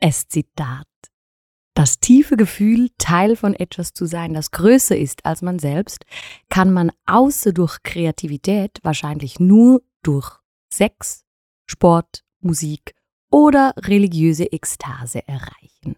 Ein Zitat. Das tiefe Gefühl, Teil von etwas zu sein, das größer ist als man selbst, kann man außer durch Kreativität wahrscheinlich nur durch Sex, Sport, Musik oder religiöse Ekstase erreichen.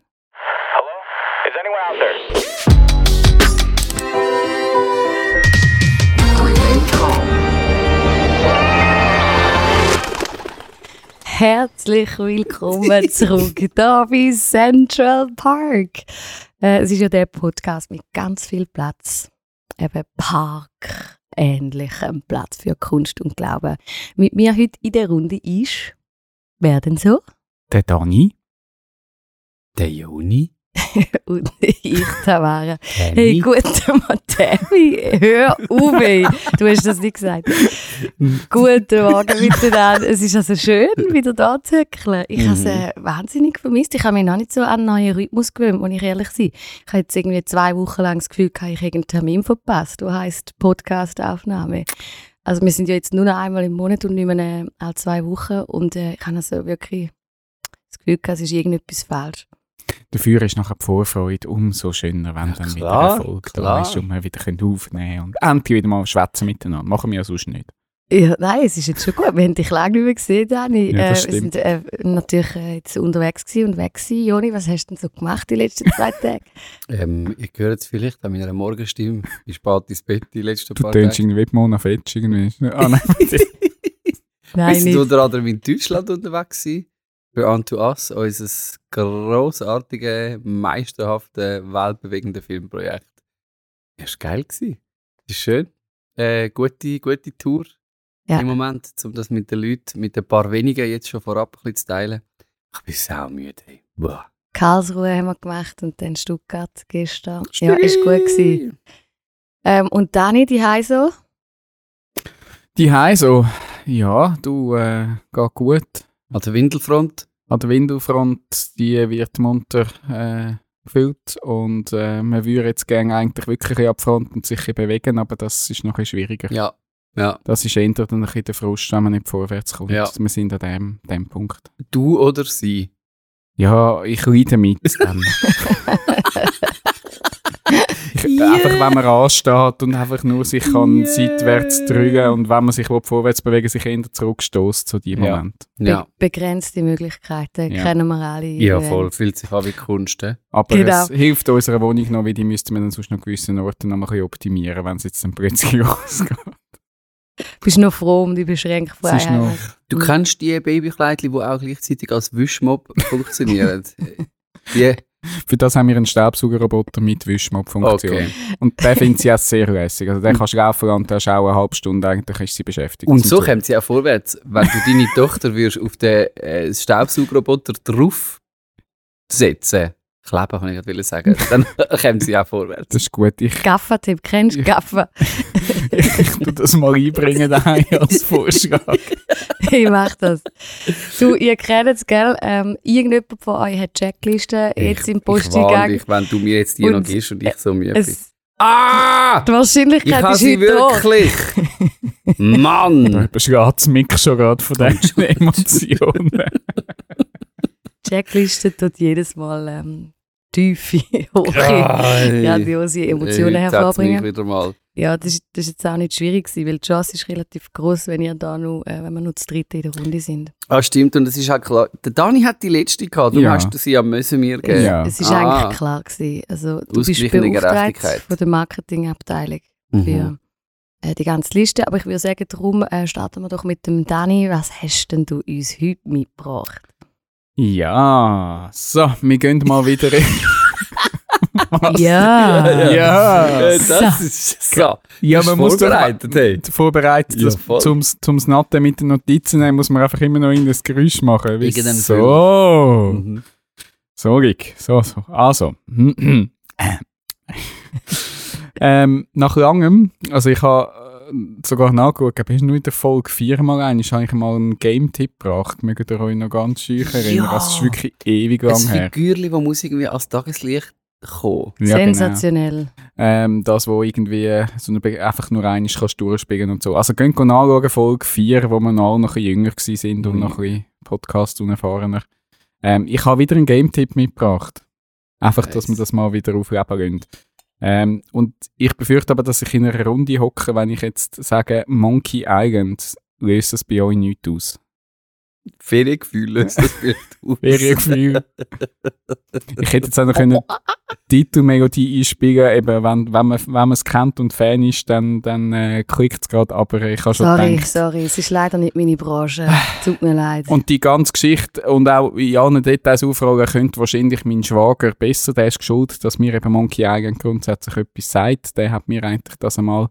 Herzlich willkommen zurück da bei Central Park. Äh, es ist ja der Podcast mit ganz viel Platz, eben Park ähnlichem Platz für Kunst und Glauben. Mit mir heute in der Runde ist, wer denn so? Der Dani. Der Juni? Und ich, Tamara. Tammy. Hey, guten Matemi, hör auf, ey. du hast das nicht gesagt. guten Morgen miteinander. Es ist also schön, wieder da zu hückeln. Ich habe es äh, wahnsinnig vermisst. Ich habe mich noch nicht so an einen neuen Rhythmus gewöhnt, muss ich ehrlich sein. Ich habe jetzt irgendwie zwei Wochen lang das Gefühl, ich habe irgendeinen Termin verpasst, der heisst Podcast-Aufnahme. Also wir sind ja jetzt nur noch einmal im Monat und nicht mehr äh, alle zwei Wochen und äh, ich habe also wirklich das Gefühl, es ist irgendetwas falsch. Dafür ist nachher die Vorfreude umso schöner, wenn Ja, dann wieder klar, Erfolg da klar. ist und wir wieder können aufnehmen können und endlich wieder mal schwätzen miteinander. Machen wir ja sonst nicht. Ja, nein, es ist jetzt schon gut. Wir haben dich lange nicht mehr gesehen, Dani. Ja, das äh, wir sind äh, natürlich äh, jetzt unterwegs gewesen und weg gewesen. Joni, was hast du denn so gemacht die letzten zwei Tage? Ähm, ich höre jetzt vielleicht an meiner Morgenstimme, ich spät ins Bett die letzten Du paar tönst Tage. irgendwie wie Mona Fetsch irgendwie. Ah, nein. Nein, Wir sind nicht. unter anderem in Deutschland unterwegs gewesen, für Unto Us, unser grossartiges, meisterhaftes, weltbewegendes Filmprojekt. Das war geil. Das ist schön. Äh, gute, gute Tour Ja. im Moment, um das mit den Leuten, mit ein paar wenigen jetzt schon vorab ein bisschen zu teilen. Ich bin saumüde. ey. Boah. Karlsruhe haben wir gemacht und dann Stuttgart gestern. Ja, ist gut gewesen. Ähm, und Dani, die so? Die so, ja, du, äh, geht gut. An der Windelfront. An der Windelfront, die wird munter äh, gefüllt und äh, man würde jetzt gerne eigentlich wirklich ab Front und sich bewegen, aber das ist noch ein bisschen schwieriger. Ja. Ja. Das ist eher dann ein bisschen der Frust, wenn man nicht vorwärts kommt. Ja. Wir sind an dem, dem Punkt. Du oder sie? Ja, ich leide mit. Yeah. Einfach, wenn man ansteht und einfach nur sich kann seitwärts drücken und wenn man sich vorwärts bewegen sich eher zurückstößt zu diesem Ja. Moment. Ja. Be begrenzte Möglichkeiten, Ja. kennen wir alle. Ja, voll. Fühlt sich an wie Kunst. Aber Genau. es hilft unserer Wohnung noch, weil die müssten wir dann sonst noch gewissen Orten noch mal ein bisschen optimieren, wenn es jetzt dann plötzlich losgeht. Bist du noch froh um die Freiheit? Du kennst die Babykleidchen, die auch gleichzeitig als Wischmob funktionieren. die, Für das haben wir einen Staubsaugerroboter mit Wischmob-Funktion. okay. Und den findet sie auch sehr lässig. Also den kannst du laufen und ist auch eine halbe Stunde, eigentlich ist sie beschäftigt. Und so kommt sie auch vorwärts. Wenn du deine Tochter würdest auf den äh, Staubsaugerroboter drauf setzen, kleben, kann ich gerade sagen, dann kommt sie auch vorwärts. Das ist gut. Ich, Gaffer-Tipp, kennst du Gaffer? ich tu das mal einbringen daheim als Vorschlag. ich mach das. Du, ihr kennt es, gell? Ähm, irgendjemand von euch hat Checklisten jetzt im Ich Posteingang. dich, wenn du mir jetzt die Und noch gibst und ich so müde bin. Ah! die Wahrscheinlichkeit Ich ist sie heute wirklich! Mann! überschlägt Mick schon gerade von diesen Emotionen. Checkliste tut jedes Mal ähm, tiefe, hohe, grandiose Emotionen hat's hervorbringen. wieder mal. Ja, das ist, das ist jetzt auch nicht schwierig gewesen, weil die Chance ist relativ groß, wenn ihr da nur, äh, wenn wir nur zu dritt in der Runde sind. Ah, stimmt, und es ist auch klar. Der Dani hat die letzte gehabt, du Ja. hast sie ja müssen mir geben. Ja. Es ist Ah. eigentlich klar gewesen. Also du bist beauftragt von der Marketingabteilung Mhm. für äh, die ganze Liste. Aber ich würde sagen, darum äh, starten wir doch mit dem Dani. Was hast denn du uns heute mitgebracht? Ja, so, wir gehen mal wieder in. Was? Ja. Ja. Äh, das ist so. Ja, man muss doch vorbereitet, hey. vorbereitet, Ja, voll. zum, zum Natten mit den Notizen nehmen, muss man einfach immer noch in das Geräusch machen. So. Mhm. So, Rick. So, so. Also. ähm, nach langem, also ich habe sogar nachgeschaut, ich habe nur in der Folge viermal ein, ist eigentlich mal einen Game-Tipp gebracht. Mögt ihr euch noch ganz schüch erinnern? Ja. Das ist wirklich ewig lang Ein her. Figürchen, das muss irgendwie als Tageslicht kommen. Ja, genau. Sensationell. Ähm, das, wo irgendwie äh, so eine, einfach nur eines kannst durchspielen und so. Also könnt ihr nachschauen, Folge 4, wo wir alle noch ein bisschen jünger sind und Mhm. noch ein bisschen Podcast unerfahrener. Ähm, ich habe wieder einen Game-Tipp mitgebracht. Einfach, dass wir Nice. das mal wieder aufleben lassen. Ähm, und ich befürchte aber, dass ich in einer Runde hocke, wenn ich jetzt sage, Monkey Island löst das bei euch nicht aus. Feriengefühl löst das Bild aus. Feriengefühl. ich hätte jetzt auch noch können die Titelmelodie einspielen eben wenn, wenn man wenn man es kennt und Fan ist, dann, dann äh, klickt es gerade, aber ich habe schon Sorry, gedacht, sorry, es ist leider nicht meine Branche. Tut mir leid. Und die ganze Geschichte und auch in allen Details aufrollen könnte wahrscheinlich mein Schwager besser. Der ist geschuldet, dass mir eben Monkey Island grundsätzlich etwas sagt. Der hat mir eigentlich das einmal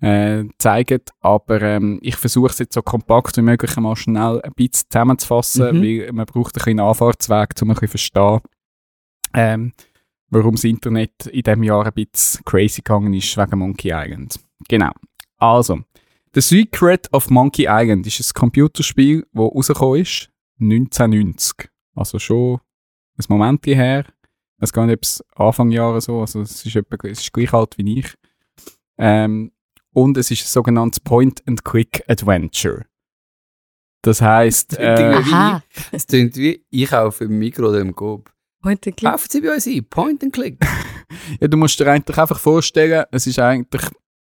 äh, gezeigt. Aber ähm, ich versuche es jetzt so kompakt wie möglich mal schnell ein bisschen zusammenzufassen, Mhm. weil man braucht ein bisschen Anfahrtsweg, um ein bisschen zu verstehen, ähm, warum das Internet in diesem Jahr ein bisschen crazy gegangen ist wegen Monkey Island. Genau. Also, The Secret of Monkey Island ist ein Computerspiel, das rausgekommen ist, 1990. Also schon ein Moment her. Ich weiß gar nicht, ob es Anfang Jahre so, also es ist, etwa, es ist gleich alt wie ich. Ähm, und es ist ein sogenanntes Point-and-Click-Adventure. Das heisst, äh, Es klingt wie ich kaufe im Mikro oder im Coop. heute Klick. Kaufen Sie bei uns ein. Point and Click. Ja, du musst dir eigentlich einfach vorstellen, es ist eigentlich,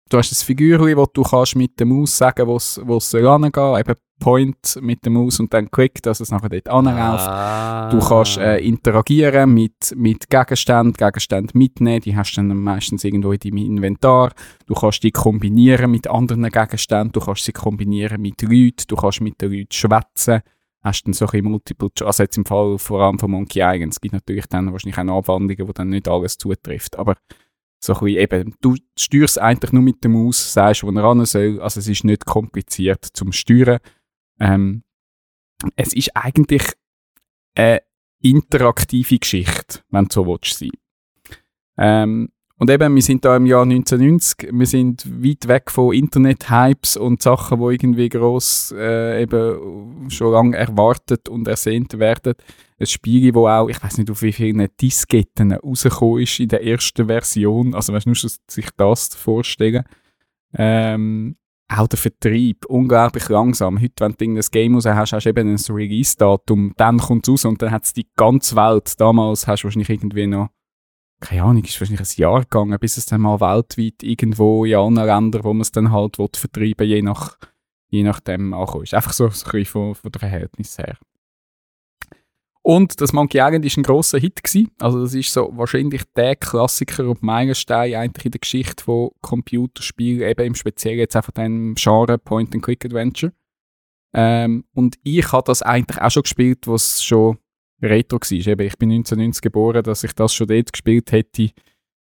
du hast ein Figürchen, wo du kannst mit der Maus sagen, wo es wo es hingehen soll, eben Point mit der Maus und dann Klick, dass es nachher dort anläuft. Ah. Du kannst äh, interagieren mit, mit Gegenständen, Gegenstände mitnehmen, die hast du dann meistens irgendwo in deinem Inventar. Du kannst die kombinieren mit anderen Gegenständen, du kannst sie kombinieren mit Leuten, du kannst mit den Leuten schwätzen. Hast dann so ein bisschen Multiple, Cho- also jetzt im Fall vor allem von Monkey Island, es gibt natürlich dann wahrscheinlich auch noch Abwandlungen, wo dann nicht alles zutrifft, aber so ein eben, du steuerst eigentlich nur mit der Maus, sagst, wo er ran soll, also es ist nicht kompliziert zum Steuern. Ähm, es ist eigentlich eine interaktive Geschichte, wenn du so willst sein. Ähm, und eben, wir sind da im Jahr 1990, wir sind weit weg von Internet-Hypes und Sachen, die irgendwie gross äh, eben schon lange erwartet und ersehnt werden. Ein Spiel, wo auch, ich weiß nicht, auf wie vielen Disketten rausgekommen ist in der ersten Version. Also, weißt du, sich das vorstellen. Ähm, auch der Vertrieb, unglaublich langsam. Heute, wenn du irgendein Game raus hast, hast du eben ein Release-Datum, dann kommt es raus und dann hat es die ganze Welt. Damals hast du wahrscheinlich irgendwie noch, keine Ahnung, ist wahrscheinlich ein Jahr gegangen, bis es dann mal weltweit irgendwo in allen Ländern, wo man es dann halt will, vertreiben je nach je nachdem. Ist einfach so, so ein bisschen von, von der Verhältnis her. Und das Monkey Island war ein grosser Hit. Gewesen. Also das ist so wahrscheinlich der Klassiker und Meilenstein eigentlich in der Geschichte von Computerspielen, eben im Speziellen jetzt einfach dem Genre Point-and-Click-Adventure. Ähm, und ich habe das eigentlich auch schon gespielt, was schon retro war. Ich bin 1990 geboren, dass ich das schon dort gespielt hätte.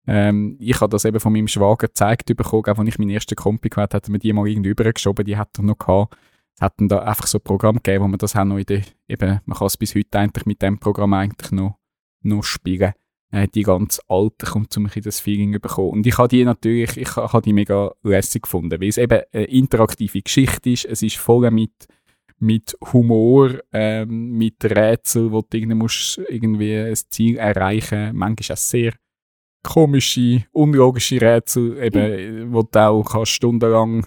Ähm, ich habe das eben von meinem Schwager gezeigt bekommen, auch als ich meinen ersten Kompi gehabt hat er mir die mal irgendwie übergeschoben, die hat er noch gehabt. Es hat da einfach so ein Programm gegeben, wo man das auch noch in der, eben, man kann es bis heute eigentlich mit dem Programm eigentlich noch, noch spielen. Äh, die ganz alte kommt um in das Feeling bekommen. Und ich habe die natürlich, ich ha- habe die mega lässig gefunden, weil es eben eine interaktive Geschichte ist, es ist voll mit, mit Humor, ähm, mit Rätseln, wo du irgendwie, musst irgendwie ein Ziel erreichen Manchmal auch sehr komische, unlogische Rätsel, eben, wo du auch kannst stundenlang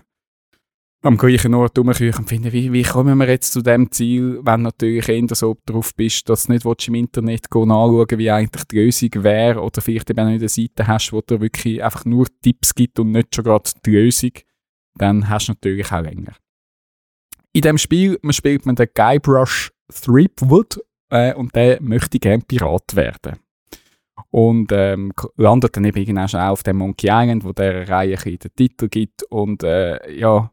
am gleichen Ort rumküchen und finden, wie, wie kommen wir jetzt zu dem Ziel, wenn natürlich eher so drauf bist, dass du nicht willst, im Internet gehen anschauen wie eigentlich die Lösung wäre oder vielleicht eben auch eine Seite hast, wo dir wirklich einfach nur Tipps gibt und nicht schon gerade die Lösung, dann hast du natürlich auch länger. In dem Spiel man spielt man den Guybrush Threepwood äh, und der möchte gerne Pirat werden. Und ähm, landet dann eben irgendwann schon auf dem Monkey Island, wo der Reihe den Titel gibt. Und äh, ja,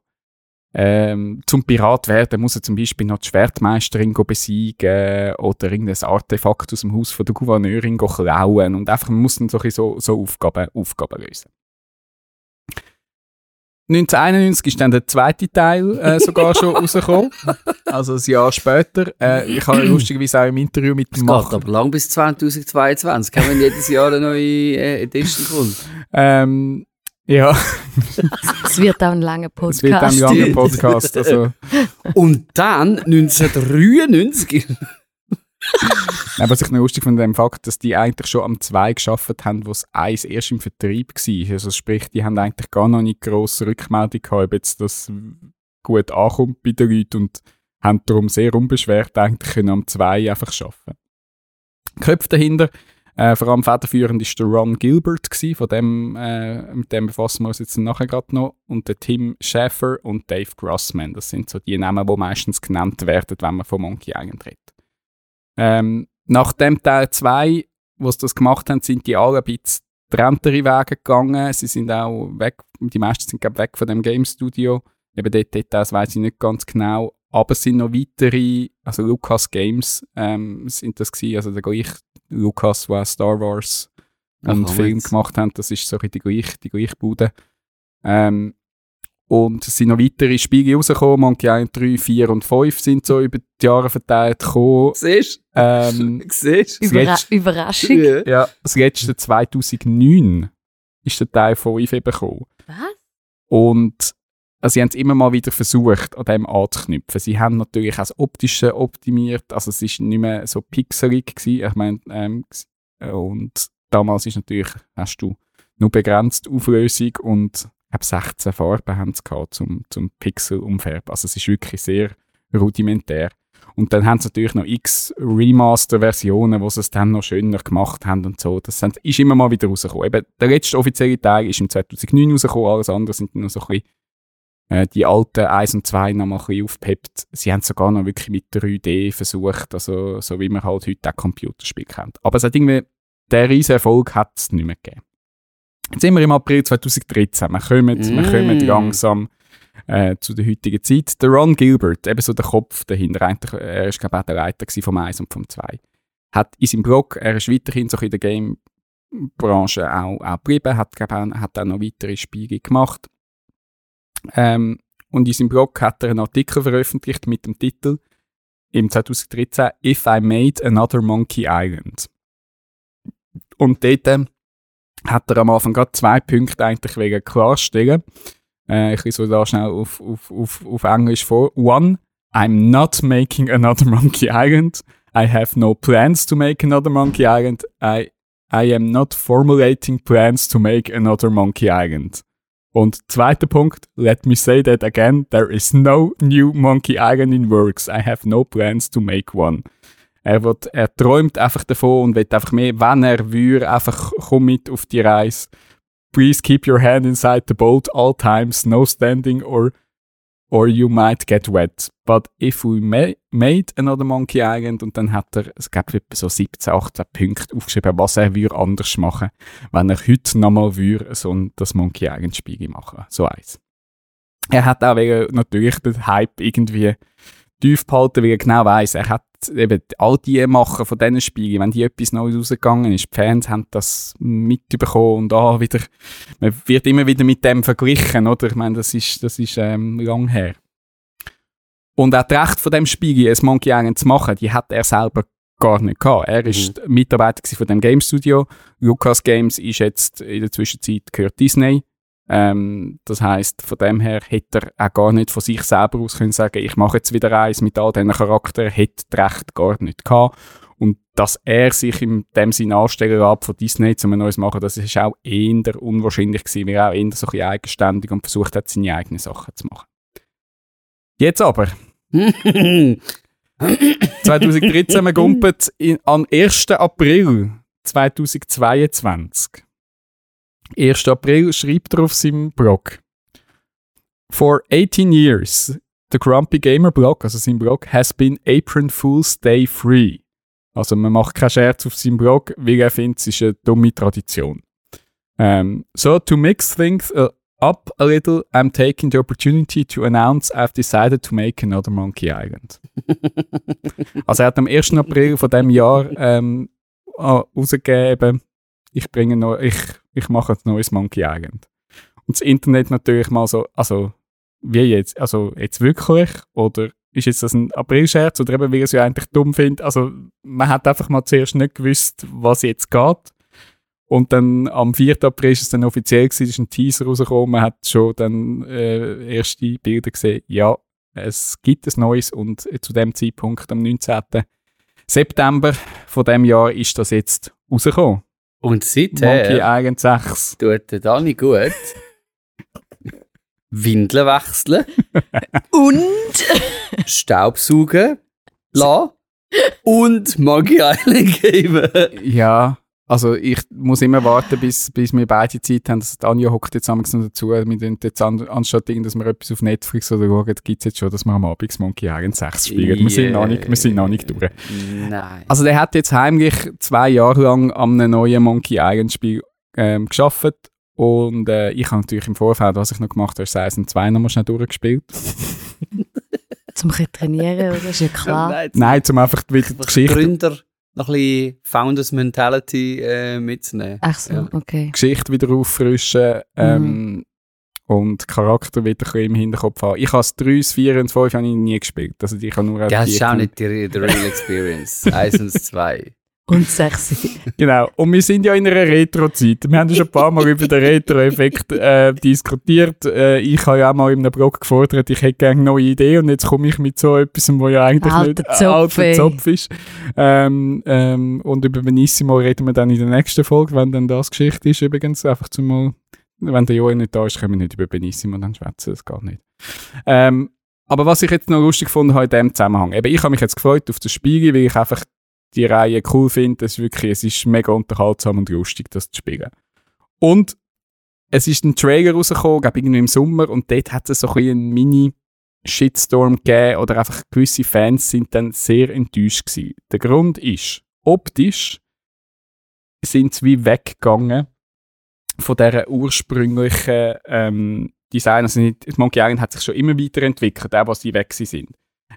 ähm, zum Pirat werden muss er zum Beispiel noch die Schwertmeisterin besiegen oder irgendein Artefakt aus dem Haus von der Gouverneurin go klauen. Und einfach, man muss dann so, ein bisschen so, so Aufgaben, Aufgaben lösen. 1991 ist dann der zweite Teil äh, sogar schon rausgekommen. Also ein Jahr später. Äh, ich habe lustigerweise auch im Interview mit Es dem Macher aber lang bis 2022. Kann man jedes Jahr eine neue äh, Edition kommt. Ähm, ja, Es wird auch ein langer es wird dann ein Podcast. langer Podcast. Also, Und dann 1993. Nein, was ich noch lustig finde, dem Fakt, dass die eigentlich schon am 2 geschafft haben, wo das 1 erst im Vertrieb war. Also sprich, die haben eigentlich gar noch nicht grosse Rückmeldung gehabt, ob jetzt das gut ankommt bei den Leuten. Und haben darum sehr unbeschwert eigentlich können am 2 einfach arbeiten. Köpfe dahinter, äh, vor allem federführend ist der Ron Gilbert gewesen, von dem, äh, mit dem befassen wir uns jetzt nachher gerade noch, und der Tim Schäfer und Dave Grossman. Das sind so die Namen, die meistens genannt werden, wenn man von Monkey Island redet. Ähm, nach dem Teil 2, wo sie das gemacht haben, sind die alle ein bisschen trenntere Wege gegangen. Sie sind auch weg, die meisten sind glaub, weg von dem Game Studio. Eben dort Details weiß ich nicht ganz genau. Aber es sind noch weitere, also Lucas Games ähm, sind das gewesen, also der gleiche Lucas, der Star Wars und Ach, Film jetzt. gemacht haben, das ist so ein bisschen die gleiche, die gleiche Bude. Ähm, und es sind noch weitere Spiele rausgekommen, Monkey Island 3, 4 und 5 sind so über die Jahre verteilt gekommen. Siehst Ähm, du? Siehst du? Überra Jetzt- Überraschung. Ja. ja, das letzte 2009 ist der Teil von 5 eben gekommen. Was? Und also sie haben es immer mal wieder versucht, an dem anzuknüpfen. Sie haben natürlich auch das Optische optimiert, also es ist nicht mehr so pixelig gewesen. Ich meine, ähm, äh, und damals ist natürlich, hast du nur begrenzt Auflösung und ich glaube 16 Farben haben sie gehabt zum, zum Pixel umfärben. Also es ist wirklich sehr rudimentär. Und dann haben sie natürlich noch x Remaster-Versionen, wo sie es dann noch schöner gemacht haben und so. Das ist immer mal wieder rausgekommen. Eben, der letzte offizielle Teil ist im 2009 rausgekommen, alles andere sind noch so ein bisschen äh, die alten 1 und 2 noch mal ein bisschen aufgepeppt. Sie haben sogar noch wirklich mit 3D versucht, also so wie man halt heute auch Computerspiele kennt. Aber es hat irgendwie, der riesen Erfolg hat es nicht mehr gegeben. Jetzt sind wir im April 2013. Wir kommen, wir Mm. kommen langsam äh, zu der heutigen Zeit. Der Ron Gilbert, eben so der Kopf dahinter, eigentlich, äh, er ist glaube ich auch der Leiter vom 1 und vom 2, hat in seinem Blog, er ist weiterhin so in der Game-Branche auch, auch geblieben, hat, glaub, auch, hat auch noch weitere Spiele gemacht. Ähm, und in seinem Blog hat er einen Artikel veröffentlicht mit dem Titel im 2013 If I Made Another Monkey Island. Und dort ähm, hat er am Anfang gerade zwei Punkte eigentlich wegen klarstellen. Äh, ich lese da schnell auf, auf, auf, auf Englisch vor. One, I'm not making another Monkey Island. I have no plans to make another Monkey Island. I, I am not formulating plans to make another Monkey Island. Und zweiter Punkt, let me say that again, there is no new Monkey Island in works. I have no plans to make one. Er, wird, er träumt einfach davon und will einfach mehr, wenn er würde, einfach komm mit auf die Reise. Please keep your hand inside the boat all times, no standing or or you might get wet. But if we ma made another Monkey Island und dann hat er, es gab so 17, 18 Punkte aufgeschrieben, was er würde anders machen, wenn er heute nochmal würde so ein, das Monkey Island Spiel machen. So eins. Er hat auch wegen, natürlich den Hype irgendwie tief behalten, weil er genau weiss, er hat eben all die Machen von diesen Spielen, wenn die etwas Neues rausgegangen ist, die Fans haben das mitbekommen und ah, wieder, man wird immer wieder mit dem verglichen, oder? Ich meine, das ist, das ist ähm, lang her. Und auch das Recht von dem Spiel, ein Monkey Island zu machen, die hat er selber gar nicht gehabt. Er ist Mitarbeiter gewesen von dem Game Studio. Lucas Games ist jetzt in der Zwischenzeit gehört Disney. Ähm, das heißt, von dem her hätte er auch gar nicht von sich selber aus können sagen, ich mache jetzt wieder eins mit all diesen Charakteren, hätte das Recht gar nicht gehabt. Und dass er sich in dem Sinn anstellen lässt von Disney zu einem neues machen, das ist auch eher unwahrscheinlich gewesen, weil er auch eher so ein bisschen eigenständig und versucht hat, seine eigenen Sachen zu machen. Jetzt aber, 2013 wir gumpet am 1. April 2022. 1. April schreibt er auf seinem Blog. For 18 years, the Grumpy Gamer Blog, also sein Blog, has been Apron Fool's Day free. Also man macht keinen Scherz auf seinem Blog, weil er findet, es ist eine dumme Tradition. Um, so to mix things uh, up a little, I'm taking the opportunity to announce I've decided to make another Monkey Island. also er hat am 1. April von dem Jahr ähm, ah, rausgegeben, ich bringe noch, ich, ich mache ein neues Monkey Island. Und das Internet natürlich mal so, also wie jetzt, also jetzt wirklich oder ist jetzt das ein Aprilscherz oder eben, weil er es ja eigentlich dumm findet. Also man hat einfach mal zuerst nicht gewusst, was jetzt geht. Und dann am 4. April ist es dann offiziell gewesen, ist ein Teaser rausgekommen, man hat schon dann äh, erste Bilder gesehen, ja, es gibt ein neues und zu dem Zeitpunkt, am 19. September von dem Jahr, ist das jetzt rausgekommen. Und Monkey seither Island 6. tut der Dani gut. Windeln wechseln, Und Staubsaugen lassen und Monkey Island gamen. Ja, also ich muss immer warten, bis, bis wir beide Zeit haben. Also Anja hockt jetzt am noch dazu. Wir tun jetzt an, anstatt dass wir etwas auf Netflix oder schauen, gibt es jetzt schon, dass wir am Abend das Monkey Island 6 spielen. Wir, sind noch nicht, wir sind noch nicht durch. Nein. Also der hat jetzt heimlich zwei Jahre lang an einem neuen Monkey Island Spiel ähm, geschafft und äh, ich habe natürlich im Vorfeld, was ich noch gemacht habe, Season 2 noch mal schnell durchgespielt. zum trainieren, oder? Ist ja klar. Nein, Nein, zum einfach wieder die Geschichte, Gründer noch ein bisschen Founders Mentality äh, mitzunehmen. Ach so, Ja. okay. Geschichte wieder auffrischen ähm, und Charakter wieder im Hinterkopf haben. Ich habe das 3, das 4 und das 5 habe ich nie gespielt. Also ich habe nur Ja, das ist auch nicht die, die Real Experience. Eins und zwei. Und sexy. Genau. Und wir sind ja in einer Retro-Zeit. Wir haben ja schon ein paar Mal über den Retro-Effekt äh, diskutiert. Äh, ich habe ja auch mal in einem Blog gefordert, ich hätte gerne neue Ideen und jetzt komme ich mit so etwas, wo ja eigentlich Alter nicht Zopf, alter ey. Zopf ist. Ähm, ähm, und über Benissimo reden wir dann in der nächsten Folge, wenn dann das Geschichte ist übrigens. Einfach zum mal, wenn der Joel nicht da ist, können wir nicht über Benissimo dann schwätzen, das geht nicht. Ähm, aber was ich jetzt noch lustig gefunden habe in diesem Zusammenhang, eben ich habe mich jetzt gefreut auf das Spiel, weil ich einfach die Reihe cool finde. Es ist wirklich, es ist mega unterhaltsam und lustig, das zu spielen. Und es ist ein Trailer rausgekommen, glaube irgendwie im Sommer, und dort hat es so ein einen Mini-Shitstorm gegeben, oder einfach gewisse Fans sind dann sehr enttäuscht gewesen. Der Grund ist, optisch sind sie wie weggegangen von dieser ursprünglichen ähm, Design. Also nicht, Monkey Island hat sich schon immer weiterentwickelt, auch was sie weg sind.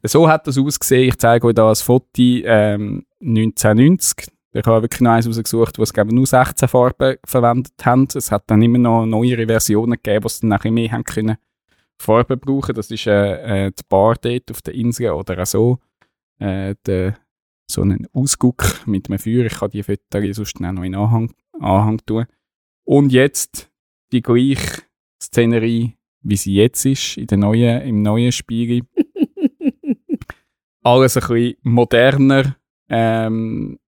So hat das ausgesehen. Ich zeige euch da ein Foto ähm, 1990. Ich habe wirklich noch eins rausgesucht, wo es glaube nur 16 Farben verwendet haben. Es hat dann immer noch neuere Versionen gegeben, wo sie dann nachher mehr haben können Farben brauchen. Das ist äh, äh, die Bar dort auf der Insel oder auch so. Äh, der, so einen Ausguck mit einem Feuer. Ich kann die Fotos sonst auch noch in Anhang, Anhang tun. Und jetzt die gleiche Szenerie, wie sie jetzt ist, in der neuen, im neuen Spiel. Alles ein bisschen moderner. Ähm,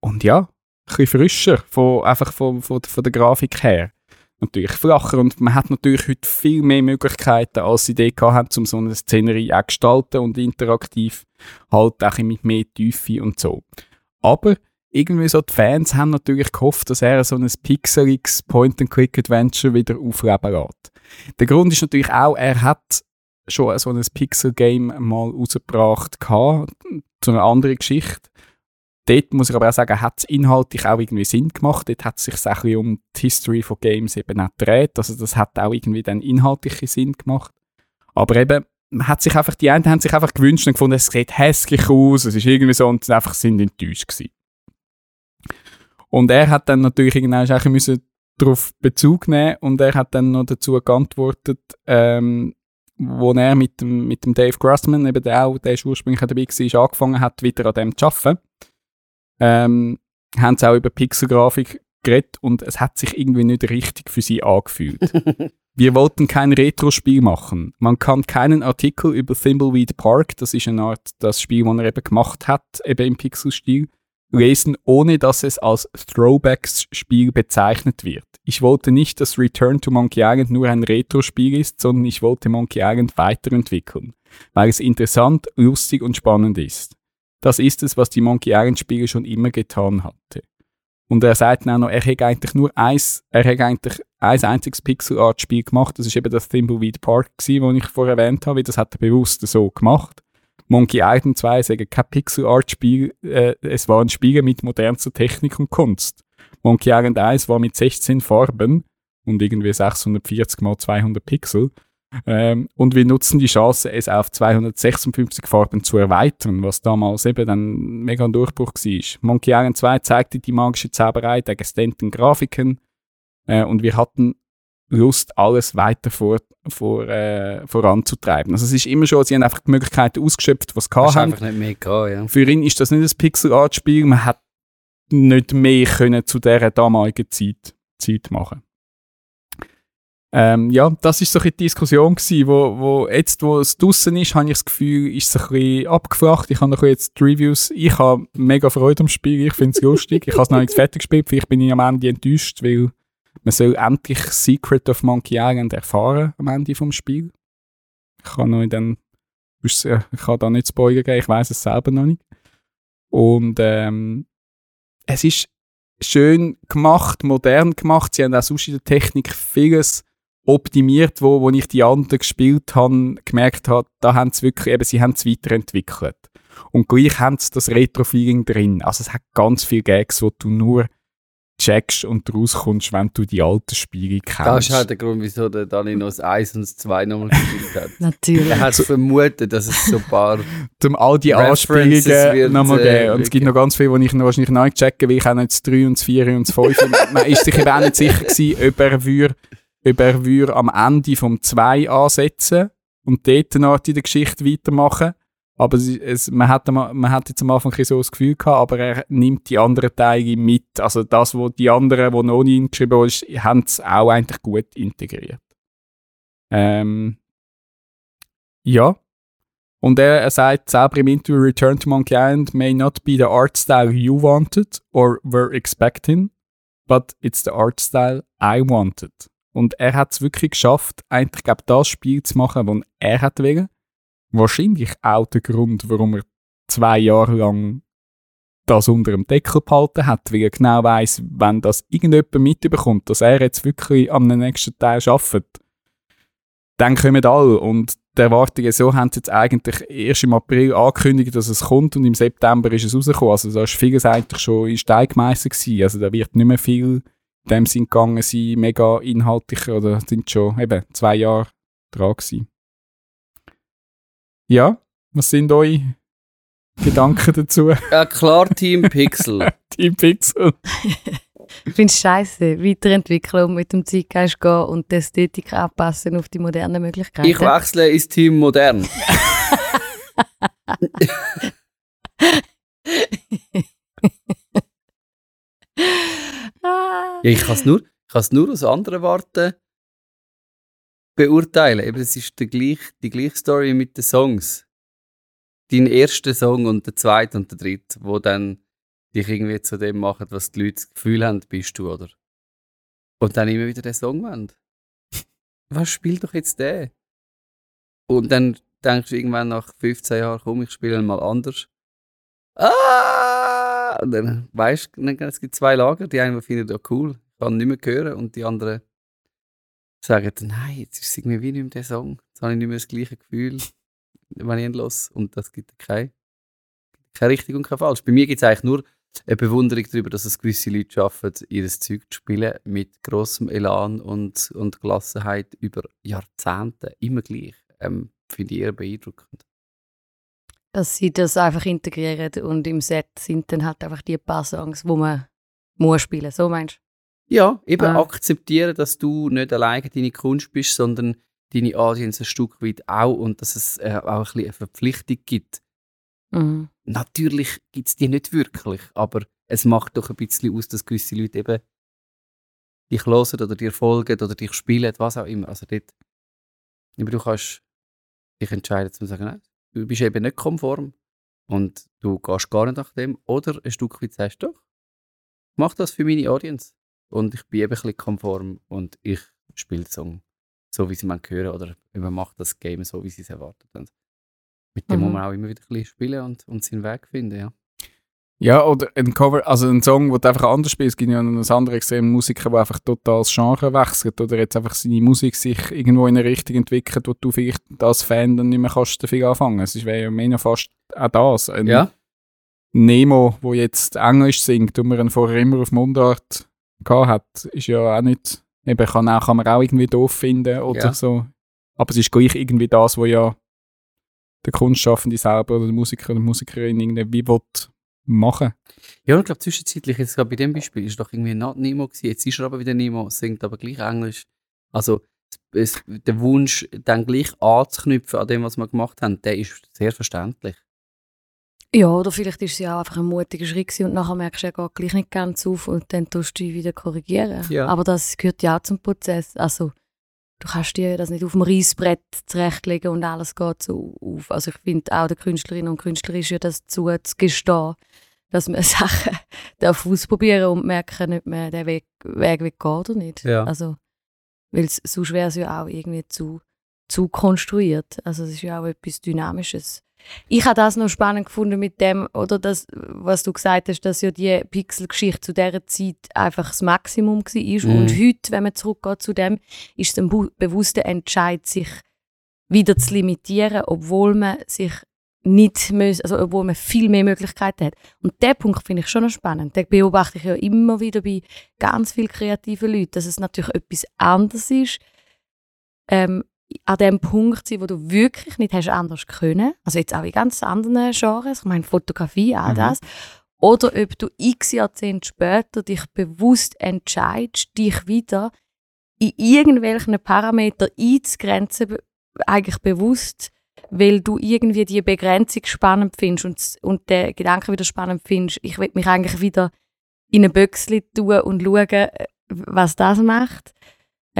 und ja, ein bisschen frischer, von, einfach von, von, von der Grafik her. Natürlich flacher und man hat natürlich heute viel mehr Möglichkeiten, als sie dort hatten, um so eine Szenerie auch gestalten und interaktiv halt auch mit mehr Tiefe und so. Aber irgendwie so die Fans haben natürlich gehofft, dass er so ein pixeliges Point-and-Click-Adventure wieder aufleben lässt. Der Grund ist natürlich auch, er hat schon so ein Pixel-Game mal rausgebracht gehabt, zu einer anderen Geschichte. Dort muss ich aber auch sagen, hat es inhaltlich auch irgendwie Sinn gemacht. Dort hat es sich bisschen um die History von Games eben auch gedreht. Also das hat auch irgendwie dann inhaltlichen Sinn gemacht. Aber eben, man hat sich einfach, die einen haben sich einfach gewünscht und gefunden, es sieht hässlich aus, es ist irgendwie so und sie einfach sind enttäuscht gewesen. Und er hat dann natürlich irgendwann auch darauf Bezug nehmen und er hat dann noch dazu geantwortet, ähm, wo er mit dem, mit dem Dave Grossman, eben der auch, der ist ursprünglich dabei war, angefangen hat, wieder an dem zu arbeiten. Ähm, haben sie auch über Pixelgrafik geredet und es hat sich irgendwie nicht richtig für sie angefühlt. Wir wollten kein Retro-Spiel machen. Man kann keinen Artikel über Thimbleweed Park, das ist eine Art das Spiel, das er eben gemacht hat, eben im Pixel-Stil, lesen, ohne dass es als Throwbacks-Spiel bezeichnet wird. Ich wollte nicht, dass Return to Monkey Island nur ein Retro-Spiel ist, sondern ich wollte Monkey Island weiterentwickeln, weil es interessant, lustig und spannend ist. Das ist es, was die Monkey Island-Spiele schon immer getan hatte. Und er sagt dann auch noch, er hätte eigentlich nur eins, er hätte eigentlich ein einziges Pixel-Art-Spiel gemacht. Das ist eben das Thimbleweed Park gewesen, das ich vorher erwähnt habe. Das hat er bewusst so gemacht. Monkey Island 2 sagen kein Pixel-Art-Spiel, äh, es waren Spiele mit modernster Technik und Kunst. Monkey Island 1 war mit 16 Farben und irgendwie 640 mal 200 Pixel. Ähm, und wir nutzen die Chance, es auf 256 Farben zu erweitern, was damals eben dann mega ein Durchbruch war. Monkey Island 2 zeigte die magische Zauberei der gestandten Grafiken äh, und wir hatten Lust, alles weiter vor, vor, äh, voranzutreiben. Also es ist immer schon, sie haben einfach die Möglichkeiten ausgeschöpft, was sie Hast haben. einfach nicht mehr gehabt, ja. Für ihn ist das nicht ein Pixel-Art-Spiel, man hat nicht mehr können zu dieser damaligen Zeit, Zeit machen ähm, ja, das ist so ein die Diskussion gewesen, wo, wo jetzt, wo es draussen ist, habe ich das Gefühl, ist es ein bisschen abgeflacht. Ich habe noch jetzt die Reviews, ich habe mega Freude am Spiel, ich finde es lustig. Ich habe es noch nicht fertig gespielt, vielleicht bin ich am Ende enttäuscht, weil man soll endlich Secret of Monkey Island erfahren am Ende vom Spiel. Ich kann noch in den, ich kann da nicht Spoiler geben, ich weiß es selber noch nicht. Und ähm, es ist schön gemacht, modern gemacht. Sie haben auch sonst in der Technik vieles optimiert, wo, wo ich die anderen gespielt habe, gemerkt habe, da haben sie wirklich, eben, sie haben es weiterentwickelt. Und gleich haben sie das Retro-Feeling drin. Also es hat ganz viele Gags, wo du nur checkst und rauskommst, wenn du die alten Spiele kennst. Das ist halt der Grund, wieso der Dani noch das 1 und das 2 nochmal gespielt hat. Natürlich. Er hat vermutet, dass es so ein paar... um all die Anspielungen nochmal äh, geben. Und es gibt noch ganz viele, die ich noch wahrscheinlich neu checken weil ich auch nicht das 3 und das 4 und das 5. Man ist sich eben auch nicht sicher gewesen, ob er, würde, ob er würde am Ende vom 2 ansetzen und dort eine Art in der Geschichte weitermachen. Aber es, es, man, hat, man hat jetzt am Anfang so das Gefühl gehabt, aber er nimmt die anderen Teile mit. Also das, was die anderen, die noch ihn geschrieben wurden, haben es auch eigentlich gut integriert. Ähm, ja. Und er, er sagt selber im Interview, Return to Monkey Island may not be the art style you wanted or were expecting, but it's the art style I wanted. Und er hat es wirklich geschafft, eigentlich glaub, das Spiel zu machen, das er hat wollen. Wahrscheinlich auch der Grund, warum er zwei Jahre lang das unter dem Deckel behalten hat, weil er genau weiss, wenn das irgendjemand mitbekommt, dass er jetzt wirklich am nächsten Teil arbeitet, dann kommen alle. Und die Erwartungen so haben sie jetzt eigentlich erst im April angekündigt, dass es kommt und im September ist es rausgekommen. Also da ist vieles eigentlich schon in Stein gewesen. Also da wird nicht mehr viel in dem Sinn gegangen sein, mega inhaltlicher oder sind schon eben zwei Jahre dran gewesen. Ja, was sind eure Gedanken dazu? Ja, klar, Team Pixel. Team Pixel. Ich finde es scheiße, weiterentwickeln und mit dem Zeitgeist gehen und die Ästhetik anpassen auf die modernen Möglichkeiten. Ich wechsle ins Team Modern. Ja, ich kann es nur, ich kann's nur aus anderen Warten beurteilen. Eben, es ist der gleich, die gleiche Story mit den Songs. Dein erster Song und der zweite und der dritte, wo dann dich irgendwie zu dem machen, was die Leute das Gefühl haben, bist du, oder? Und dann immer wieder den Song wollen. Was spielt doch jetzt der? Und dann denkst du irgendwann nach 15 Jahren, komm, ich spiele mal anders. Ah! Und dann weißt du, es gibt zwei Lager. Die einen die finden das cool, kann nicht mehr hören. Und die anderen sagen, nein, jetzt ist es irgendwie wie nicht mehr der Song. Jetzt habe ich nicht mehr das gleiche Gefühl, wenn ich ihn los. Und das gibt kein, kein richtig und kein falsch. Bei mir gibt es eigentlich nur eine Bewunderung darüber, dass es gewisse Leute schaffen, ihr Zeug zu spielen mit großem Elan und, und Gelassenheit über Jahrzehnte. Immer gleich. Ähm, Finde ich eher beeindruckend. Dass sie das einfach integrieren und im Set sind dann halt einfach die paar Songs, wo man muss spielen. So meinst du? Ja, eben Ah. akzeptieren, dass du nicht alleine deine Kunst bist, sondern deine Audience ein Stück weit auch und dass es äh, auch ein bisschen eine Verpflichtung gibt. Mhm. Natürlich gibt es die nicht wirklich, aber es macht doch ein bisschen aus, dass gewisse Leute eben dich hören oder dir folgen oder dich spielen, was auch immer. Also dort, aber du kannst dich entscheiden, zu sagen, nein, du bist eben nicht konform und du gehst gar nicht nach dem oder ein Stück weit sagst, doch, ich mache das für meine Audience und ich bin eben ein bisschen konform und ich spiele den Song so, wie sie man hören oder man macht das Game so, wie sie es erwartet haben. Mit dem Mhm. muss man auch immer wieder ein bisschen spielen und, und seinen Weg finden, ja. Ja, oder ein Cover, also ein Song, wo du einfach anders spielst. Es gibt ja noch ein andere extrem Musiker, der einfach total das Genre wechselt oder jetzt einfach seine Musik sich irgendwo in eine Richtung entwickelt, wo du vielleicht als Fan dann nicht mehr kannst dafür anfangen. Es wäre ja mehr fast auch das. Ein Ja, Nemo, wo jetzt Englisch singt und man ihn vorher immer auf Mundart hat, ist ja auch nicht, eben kann, auch, kann man auch irgendwie doof finden oder Ja. so. Aber es ist gleich irgendwie das, wo ja der Kunstschaffende selber oder der Musiker oder Musikerin irgendwie will machen. ja und ich glaube, zwischenzeitlich, jetzt gerade bei dem Beispiel, ist doch irgendwie not Nemo gewesen. Jetzt ist er aber wieder Nemo, singt aber gleich Englisch. Also, es, der Wunsch, dann gleich anzuknüpfen an dem, was wir gemacht haben, der ist sehr verständlich. Ja, oder vielleicht ist es ja auch einfach ein mutiger Schritt und nachher merkst du, er geht gleich nicht ganz auf und dann tust du dich wieder korrigieren. Ja. Aber das gehört ja auch zum Prozess. Also, du kannst dir das nicht auf dem Reissbrett zurechtlegen und alles geht so auf. Also ich finde auch der Künstlerinnen und Künstler ist ja das zu, zu gestehen, dass man Sachen darf ausprobieren und merken, ob man den Weg, Weg will gehen oder nicht. Ja. Also, weil es- sonst wäre es ja auch irgendwie zu, zu konstruiert. Also es ist ja auch etwas Dynamisches. Ich habe das noch spannend gefunden mit dem, oder das, was du gesagt hast, dass ja die Pixel-Geschichte zu dieser Zeit einfach das Maximum war. Mhm. Und heute, wenn man zurückgeht zu dem, ist es ein bewusster Entscheid, sich wieder zu limitieren, obwohl man sich nicht muss, also obwohl man viel mehr Möglichkeiten hat. Und der Punkt finde ich schon noch spannend. Den beobachte ich ja immer wieder bei ganz vielen kreativen Leuten, dass es natürlich etwas anderes ist, ähm, an dem Punkt sein, wo du wirklich nicht hast anders können. Also jetzt auch in ganz anderen Genres, ich meine Fotografie, all Mhm. das. Oder ob du x Jahrzehnte später dich bewusst entscheidest, dich wieder in irgendwelchen Parametern einzugrenzen, eigentlich bewusst, weil du irgendwie die Begrenzung spannend findest und, und den Gedanken wieder spannend findest, ich will mich eigentlich wieder in ein Büchsli tun und schauen, äh, was das macht.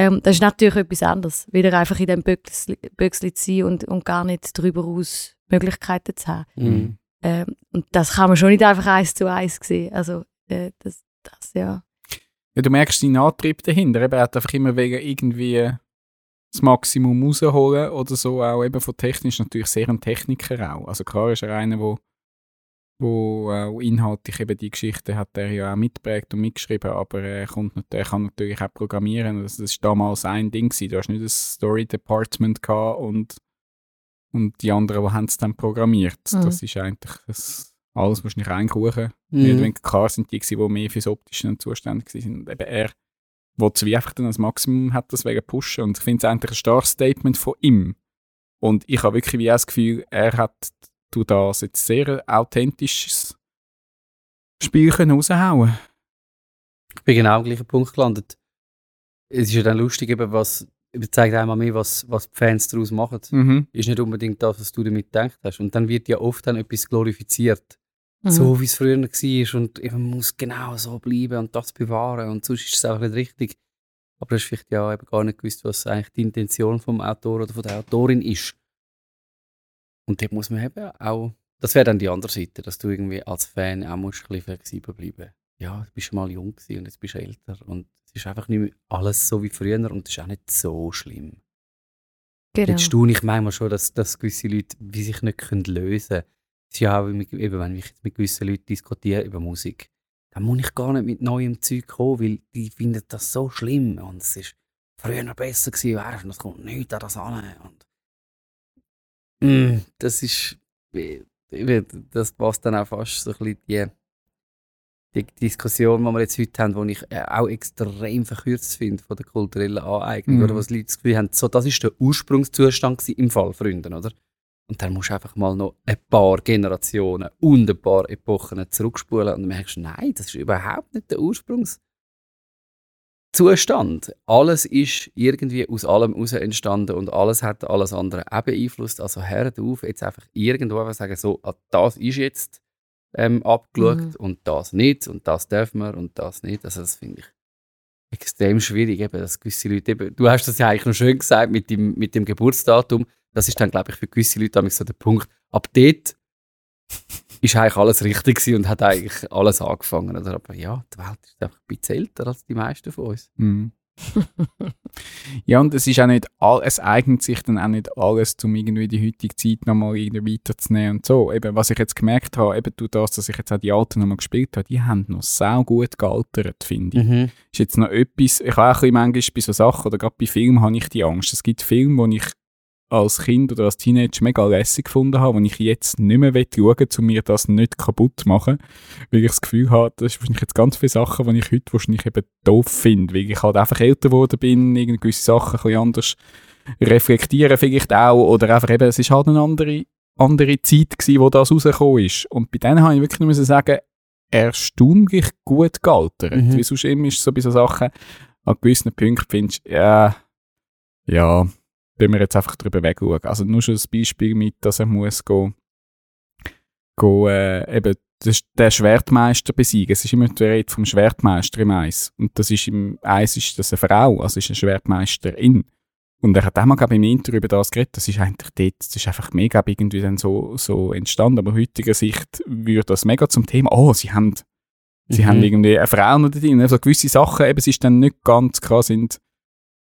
Ähm, das ist natürlich etwas anderes, wieder einfach in diesem Büchsli, zu sein und, und gar nicht darüber aus Möglichkeiten zu haben. Mhm. Ähm, und das kann man schon nicht einfach eins zu eins sehen. Also, äh, das, das, ja. Ja, du merkst seinen Antrieb dahinter. Er hat einfach immer wegen irgendwie das Maximum rausholen oder so, auch eben von technisch natürlich sehr ein Techniker auch. Also klar ist er einer, wo, wo auch inhaltlich eben die Geschichte hat er ja auch mitprägt und mitgeschrieben, aber er, kommt nicht, er kann natürlich auch programmieren. Das, das ist damals ein Ding gewesen. Du hast nicht das Story Department gehabt und, und die anderen, die haben es dann programmiert. Mhm. Das ist eigentlich das, alles, was du nicht oder Mhm. weniger klar sind die, gewesen, die mehr fürs Optische zuständig waren. Und eben er, wo wie einfach dann als Maximum hat, das wegen pushen. Und ich finde es eigentlich ein starkes Statement von ihm. Und ich habe wirklich wie auch das Gefühl, er hat du das jetzt sehr authentisches Spiel können raushauen Ich bin genau am gleichen Punkt gelandet. Es ist ja dann lustig, eben, was zeigt einmal mehr, was, was die Fans daraus machen. mhm. Ist nicht unbedingt das, was du damit gedacht hast. Und dann wird ja oft dann etwas glorifiziert. Mhm. So wie es früher war und eben, man muss genau so bleiben und das bewahren und sonst ist es auch nicht richtig. Aber du hast vielleicht ja eben gar nicht gewusst, was eigentlich die Intention vom Autor oder von der Autorin ist. Und dort muss man eben auch, das wäre dann die andere Seite, dass du irgendwie als Fan auch musst ein bisschen flexibel bleiben. Ja, du bist schon mal jung und jetzt bist du älter und es ist einfach nicht mehr alles so wie früher und es ist auch nicht so schlimm. genau. Jetzt staune ich manchmal schon, dass, dass gewisse Leute wie sich nicht können lösen können. Ja mit- eben, wenn ich jetzt mit gewissen Leuten diskutiere über Musik, dann muss ich gar nicht mit neuem Zeug kommen, weil die finden das so schlimm. Und es ist früher besser gewesen, und es kommt nichts an das an. Und das ist, das passt dann auch fast so ein bisschen die, die Diskussion, die wir jetzt heute haben, die ich äh, auch extrem verkürzt finde von der kulturellen Aneignung. Mhm. Oder was Leute das Gefühl haben, so, das ist der Ursprungszustand im Fall, Freunde, oder? Und dann musst du einfach mal noch ein paar Generationen und ein paar Epochen zurückspulen und dann merkst du, nein, das ist überhaupt nicht der Ursprungszustand. Alles ist irgendwie aus allem heraus entstanden und alles hat alles andere auch beeinflusst. Also hört auf, jetzt einfach irgendwo einfach sagen, so, ah, das ist jetzt ähm, abgeschaut Mhm. und das nicht und das dürfen wir und das nicht. Also das finde ich extrem schwierig, eben, dass gewisse Leute, eben, du hast das ja eigentlich noch schön gesagt mit dem, mit dem Geburtsdatum, das ist dann, glaube ich, für gewisse Leute so der Punkt, ab dort ist eigentlich alles richtig gewesen und hat eigentlich alles angefangen. Oder? Aber ja, die Welt ist einfach ein bisschen älter als die meisten von uns. Mhm. ja, und es ist auch nicht all, es eignet sich dann auch nicht alles, um irgendwie die heutige Zeit nochmal irgendwie weiterzunehmen und so. Eben, was ich jetzt gemerkt habe, eben durch das, dass ich jetzt auch die Alten nochmal gespielt habe, die haben noch sau gut gealtert, finde ich. Ist jetzt noch etwas, ich habe auch ein bisschen manchmal bei so Sachen, oder gerade bei Filmen habe ich die Angst. Es gibt Filme, die ich als Kind oder als Teenager mega lässig gefunden habe, die ich jetzt nicht mehr schauen will, um mir das nicht kaputt zu machen. Weil ich das Gefühl habe, das ist wahrscheinlich jetzt ganz viele Sachen, die ich heute wahrscheinlich eben doof finde, weil ich halt einfach älter geworden bin, irgendwie gewisse Sachen ein bisschen anders reflektieren vielleicht auch, oder einfach eben, es ist halt eine andere, andere Zeit gewesen, wo das rausgekommen ist. Und bei denen habe ich wirklich nur sagen, erstaunlich gut gealtert. Mhm. Wie sonst immer ist so bei so Sachen, an gewissen Punkten findest du, ja, ja, können wir jetzt einfach drüber wegschauen. Also nur schon das Beispiel mit, dass er muss go, go äh, eben der Schwertmeister besiegen. Es ist immer die Rede vom Schwertmeister im Eis. Und das ist im Eis ist das eine Frau, also ist eine Schwertmeisterin. Und er hat auch mal, glaube ich, im Interview über das geredet. Das ist eigentlich dort, das ist einfach mega irgendwie dann so, so entstanden. Aber heutiger Sicht würde das mega zum Thema, oh, sie haben, sie Mhm. haben irgendwie eine Frau noch drin. Also gewisse Sachen, eben, es ist dann nicht ganz klar, sind,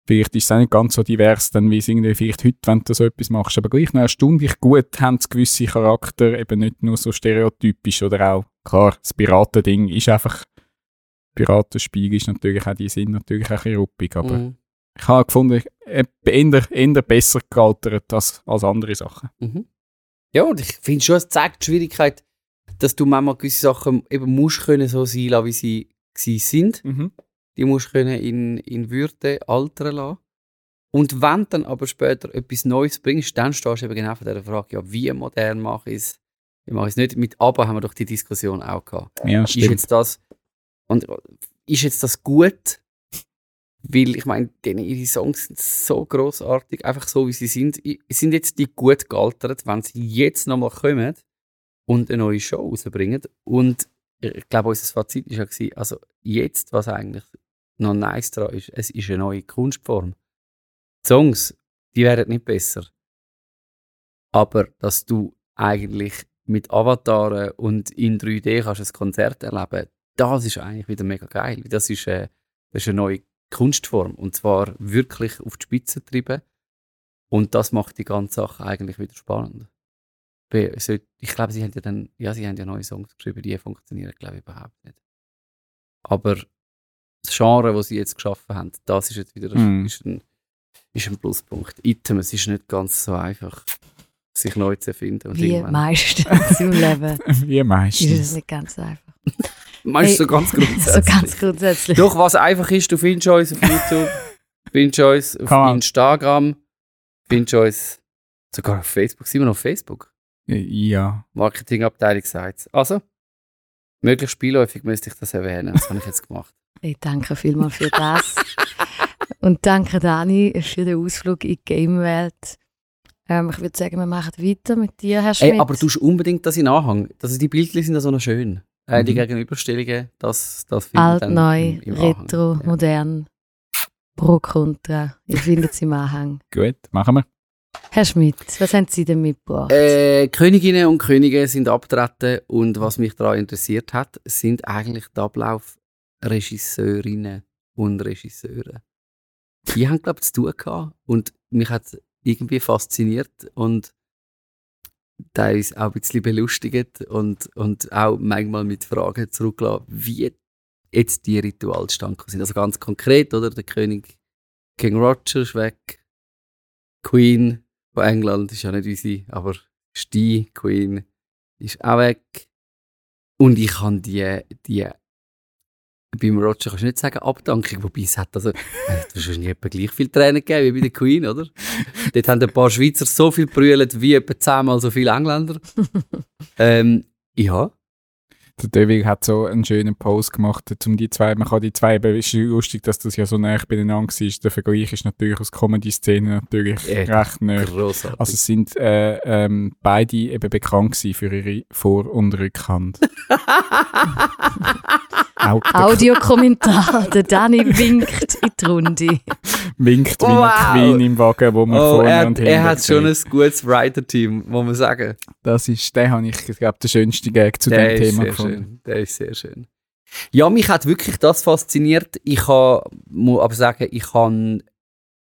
vielleicht ist es auch nicht ganz so divers, dann wie es irgendwie vielleicht heute, wenn du so etwas machst. Aber gleich noch erstaunlich gut haben sie gewisse Charakter, eben nicht nur so stereotypisch oder auch, klar, das Piratending ist einfach, Piratenspiel ist natürlich auch, die sind natürlich auch ein bisschen ruppig, aber Mhm. ich habe gefunden, eher, eher besser gealtert als, als andere Sachen. Mhm. Ja, und ich finde schon, es zeigt die Schwierigkeit, dass du manchmal gewisse Sachen eben musst können so sein lassen, wie sie gewesen sind. Mhm. Die musst du können in, in Würde altern lassen. Und wenn dann aber später etwas Neues bringst, dann stehst du eben genau vor dieser Frage, ja, wie modern mache ich es? Wie mache ich es nicht? Mit Aber haben wir doch die Diskussion auch gehabt. Ja, Ist stimmt. jetzt das, und ist jetzt das gut? Weil ich meine, denen ihre Songs sind so großartig, einfach so wie sie sind. Sind jetzt die gut gealtert, wenn sie jetzt nochmal kommen und eine neue Show rausbringen? Und ich glaube, unser Fazit war ja, also jetzt, was eigentlich noch nice daran ist, es ist eine neue Kunstform. Die Songs, die werden nicht besser. Aber dass du eigentlich mit Avataren und in 3D kannst ein Konzert erleben, das ist eigentlich wieder mega geil. Das ist, äh, das ist eine neue Kunstform und zwar wirklich auf die Spitze treiben. Und das macht die ganze Sache eigentlich wieder spannend. Ich glaube, sie haben ja dann, ja, sie haben ja neue Songs geschrieben, die funktionieren, glaube ich, überhaupt nicht. Aber das Genre, das sie jetzt geschaffen haben, das ist jetzt wieder Mhm. ist ein, ist ein Pluspunkt. Item, es ist nicht ganz so einfach, sich neu zu erfinden. Wie meistens im Leben Wie ist es meistens. nicht ganz einfach. Meinst du so Hey, ganz grundsätzlich? So ganz grundsätzlich. Doch, was einfach ist, du findest uns auf YouTube, findest uns auf man. Instagram, findest uns sogar auf Facebook. Sind wir noch auf Facebook? Ja. Marketingabteilung sagt Also, möglichst spielläufig müsste ich das erwähnen. Das habe ich jetzt gemacht. Ich danke vielmals für das. Und danke Dani für den Ausflug in die Game-Welt. Ähm, ich würde sagen, wir machen weiter mit dir, Herr Schmidt. Ey, aber du musst unbedingt das in Anhang. Das, die Bildchen sind ja so noch schön. Äh, Die Mhm. Gegenüberstellungen, das, das finde ich Alt, dann neu, im, im Anhang. retro, Ja. modern, pro, contra. Ihr findet es im Anhang. Gut, machen wir. Herr Schmidt, was haben Sie denn mitgebracht? Äh, Königinnen und Könige sind abgetreten und was mich daran interessiert hat, sind eigentlich die Ablaufregisseurinnen und Regisseure. Die haben, glaube ich, zu tun gehabt und mich hat irgendwie fasziniert und teilweise auch ein bisschen belustigt und, und auch manchmal mit Fragen zurückgelassen, wie jetzt die Rituale zustande sind. Also ganz konkret, oder? Der König King Roger ist weg, Queen von England ist ja nicht unsere, aber ist die Queen ist auch weg. Und ich kann die, die beim Roger kannst du nicht sagen Abdankung, wobei es hat also, hat wahrscheinlich etwa gleich viel Tränen gegeben wie bei der Queen, oder? Dort haben ein paar Schweizer so viel brüllt wie etwa zehnmal so viele Engländer. ähm, ja, Der Devil hat so einen schönen Post gemacht, um die zwei, man kann die zwei, eben, es ist lustig, dass das ja so nah beieinander war. Der Vergleich ist natürlich aus Comedy-Szenen natürlich Ja, recht nah. grossartig. Also es sind äh, ähm, beide eben bekannt für ihre Vor- und Rückhand. Audiokommentar. Der Dani winkt in die Runde. winkt wie Wow. eine Queen im Wagen, wo man oh, vorne er, und er hat schon sieht. ein gutes Writer-Team, muss man sagen. Das ist, den habe ich, ich glaube, der schönste Gag zu Der dem ist Thema sehr gefunden. schön. Der ist sehr schön. Ja, mich hat wirklich das fasziniert. Ich kann, muss aber sagen, ich habe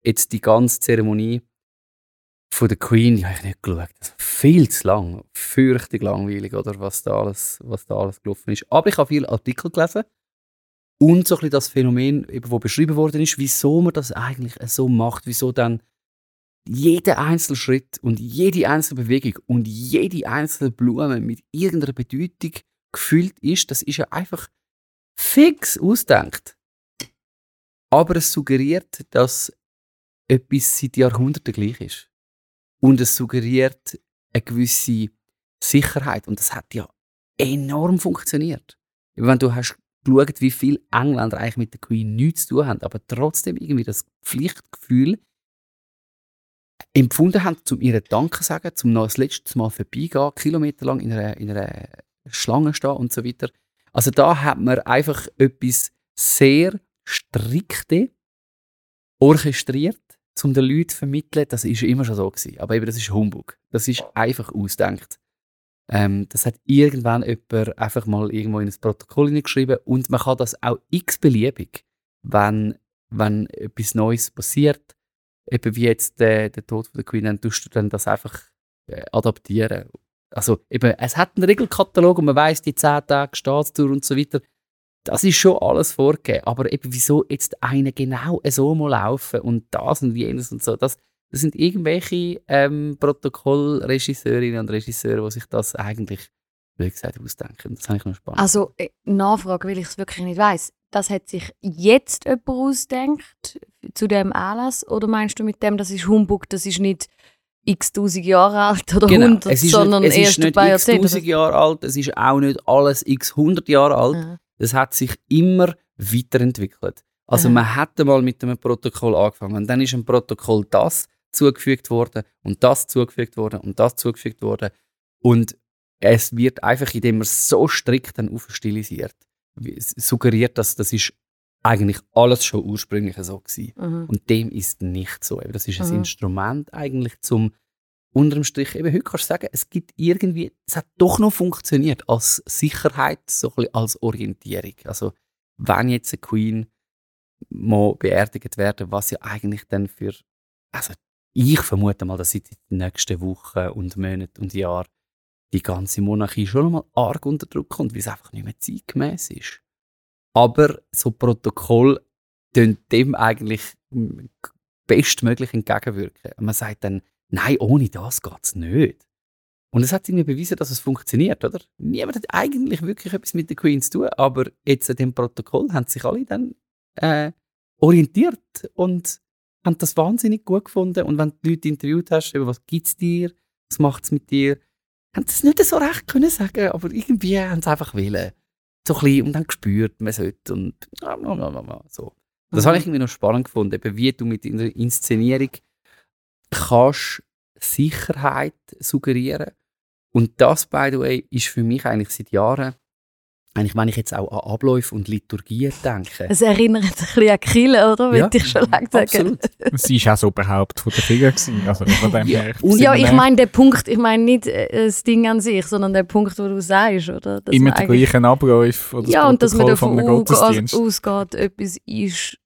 jetzt die ganze Zeremonie von der Queen, die habe ich nicht geschaut. Das war viel zu lang. Fürchtig langweilig, oder? Was da alles, was da alles gelaufen ist. Aber ich habe viele Artikel gelesen. Und so ein bisschen das Phänomen, wo beschrieben worden ist, wieso man das eigentlich so macht, wieso dann jeder einzelne Schritt und jede einzelne Bewegung und jede einzelne Blume mit irgendeiner Bedeutung gefüllt ist, das ist ja einfach fix ausdenkt. Aber es suggeriert, dass etwas seit Jahrhunderten gleich ist. Und es suggeriert eine gewisse Sicherheit. Und das hat ja enorm funktioniert. Wenn du hast geschaut, wie viele Engländer eigentlich mit der Queen nichts zu tun haben, aber trotzdem irgendwie das Pflichtgefühl empfunden haben, um ihren Danke zu sagen, um noch das letzte Mal vorbeigehen, kilometerlang in einer, in einer Schlange stehen und so weiter. Also da hat man einfach etwas sehr strikte orchestriert um den Leuten zu vermitteln, das ist immer schon so gewesen. Aber eben, das ist Humbug. Das ist einfach ausdenkt. Ähm, das hat irgendwann jemand einfach mal irgendwo in ein Protokoll hineingeschrieben und man kann das auch x-beliebig, wenn, wenn etwas Neues passiert, eben wie jetzt der, der Tod von der Queen, dann tust du dann das einfach äh, adaptieren. Also eben, es hat einen Regelkatalog und man weiß die 10 Tage Staatstour und so weiter. Das ist schon alles vorgegeben. Aber eben, wieso jetzt eine genau so mal laufen und das und jenes und so, das, das sind irgendwelche ähm, Protokollregisseurinnen und Regisseure, die sich das eigentlich, wie gesagt, ausdenken. Das habe ich noch spannend. Also, äh, Nachfrage, weil ich es wirklich nicht weiß. Das hat sich jetzt jemand ausdenkt zu dem Anlass? Oder meinst du mit dem, das ist Humbug, das ist nicht x tausend Jahre alt oder Genau. 100, es ist sondern nicht, es erst ist ein nicht x tausend Jahre alt, es ist auch nicht alles x hundert Jahre alt. Ja. Das hat sich immer weiterentwickelt. Also Aha. man hat mal mit einem Protokoll angefangen und dann ist ein Protokoll das zugefügt worden und das zugefügt worden und das zugefügt worden und es wird einfach, indem man es so strikt dann aufstilisiert, es suggeriert, dass das ist eigentlich alles schon ursprünglich so gewesen. Mhm. Und dem ist nicht so. Das ist ein Mhm. Instrument eigentlich zum unterm Strich, eben heute kannst du sagen, es gibt irgendwie, es hat doch noch funktioniert als Sicherheit, so ein bisschen als Orientierung. Also wenn jetzt eine Queen mal beerdigt werden, was ja eigentlich dann für, also ich vermute mal, dass sie die nächsten Wochen und Monate und Jahre die ganze Monarchie schon mal arg unter Druck kommt, weil es einfach nicht mehr zeitgemäß ist. Aber so Protokoll tun dem eigentlich bestmöglich entgegenwirken. Man sagt dann, nein, ohne das geht es nicht. Und es hat irgendwie bewiesen, dass es funktioniert, oder? Niemand hat eigentlich wirklich etwas mit der Queen zu tun, aber jetzt an dem Protokoll haben sich alle dann äh, orientiert und haben das wahnsinnig gut gefunden. Und wenn du die Leute interviewt hast, eben, was gibt es dir, was macht es mit dir, haben sie es nicht so recht können sagen, aber irgendwie haben sie einfach wollen. So ein bisschen, und dann gespürt, man sollte und so. Das Mhm. habe ich irgendwie noch spannend gefunden, eben wie du mit einer Inszenierung kannst Sicherheit suggerieren. Und das, by the way, ist für mich eigentlich seit Jahren, eigentlich, wenn ich jetzt auch an Abläufe und Liturgien denke. Es erinnert ein bisschen an Kille, oder? Ja, Würde ich schon lange sagen. Absolut. Sie war auch so überhaupt von der Finger. Gewesen. Also von dem Ja, her. Ja, ich meine den Punkt, ich meine nicht äh, das Ding an sich, sondern der Punkt, wo du sagst, oder? Dass immer eigentlich- gleichen Abläufe oder das Ja, und dass man davon ausgeht, etwas ist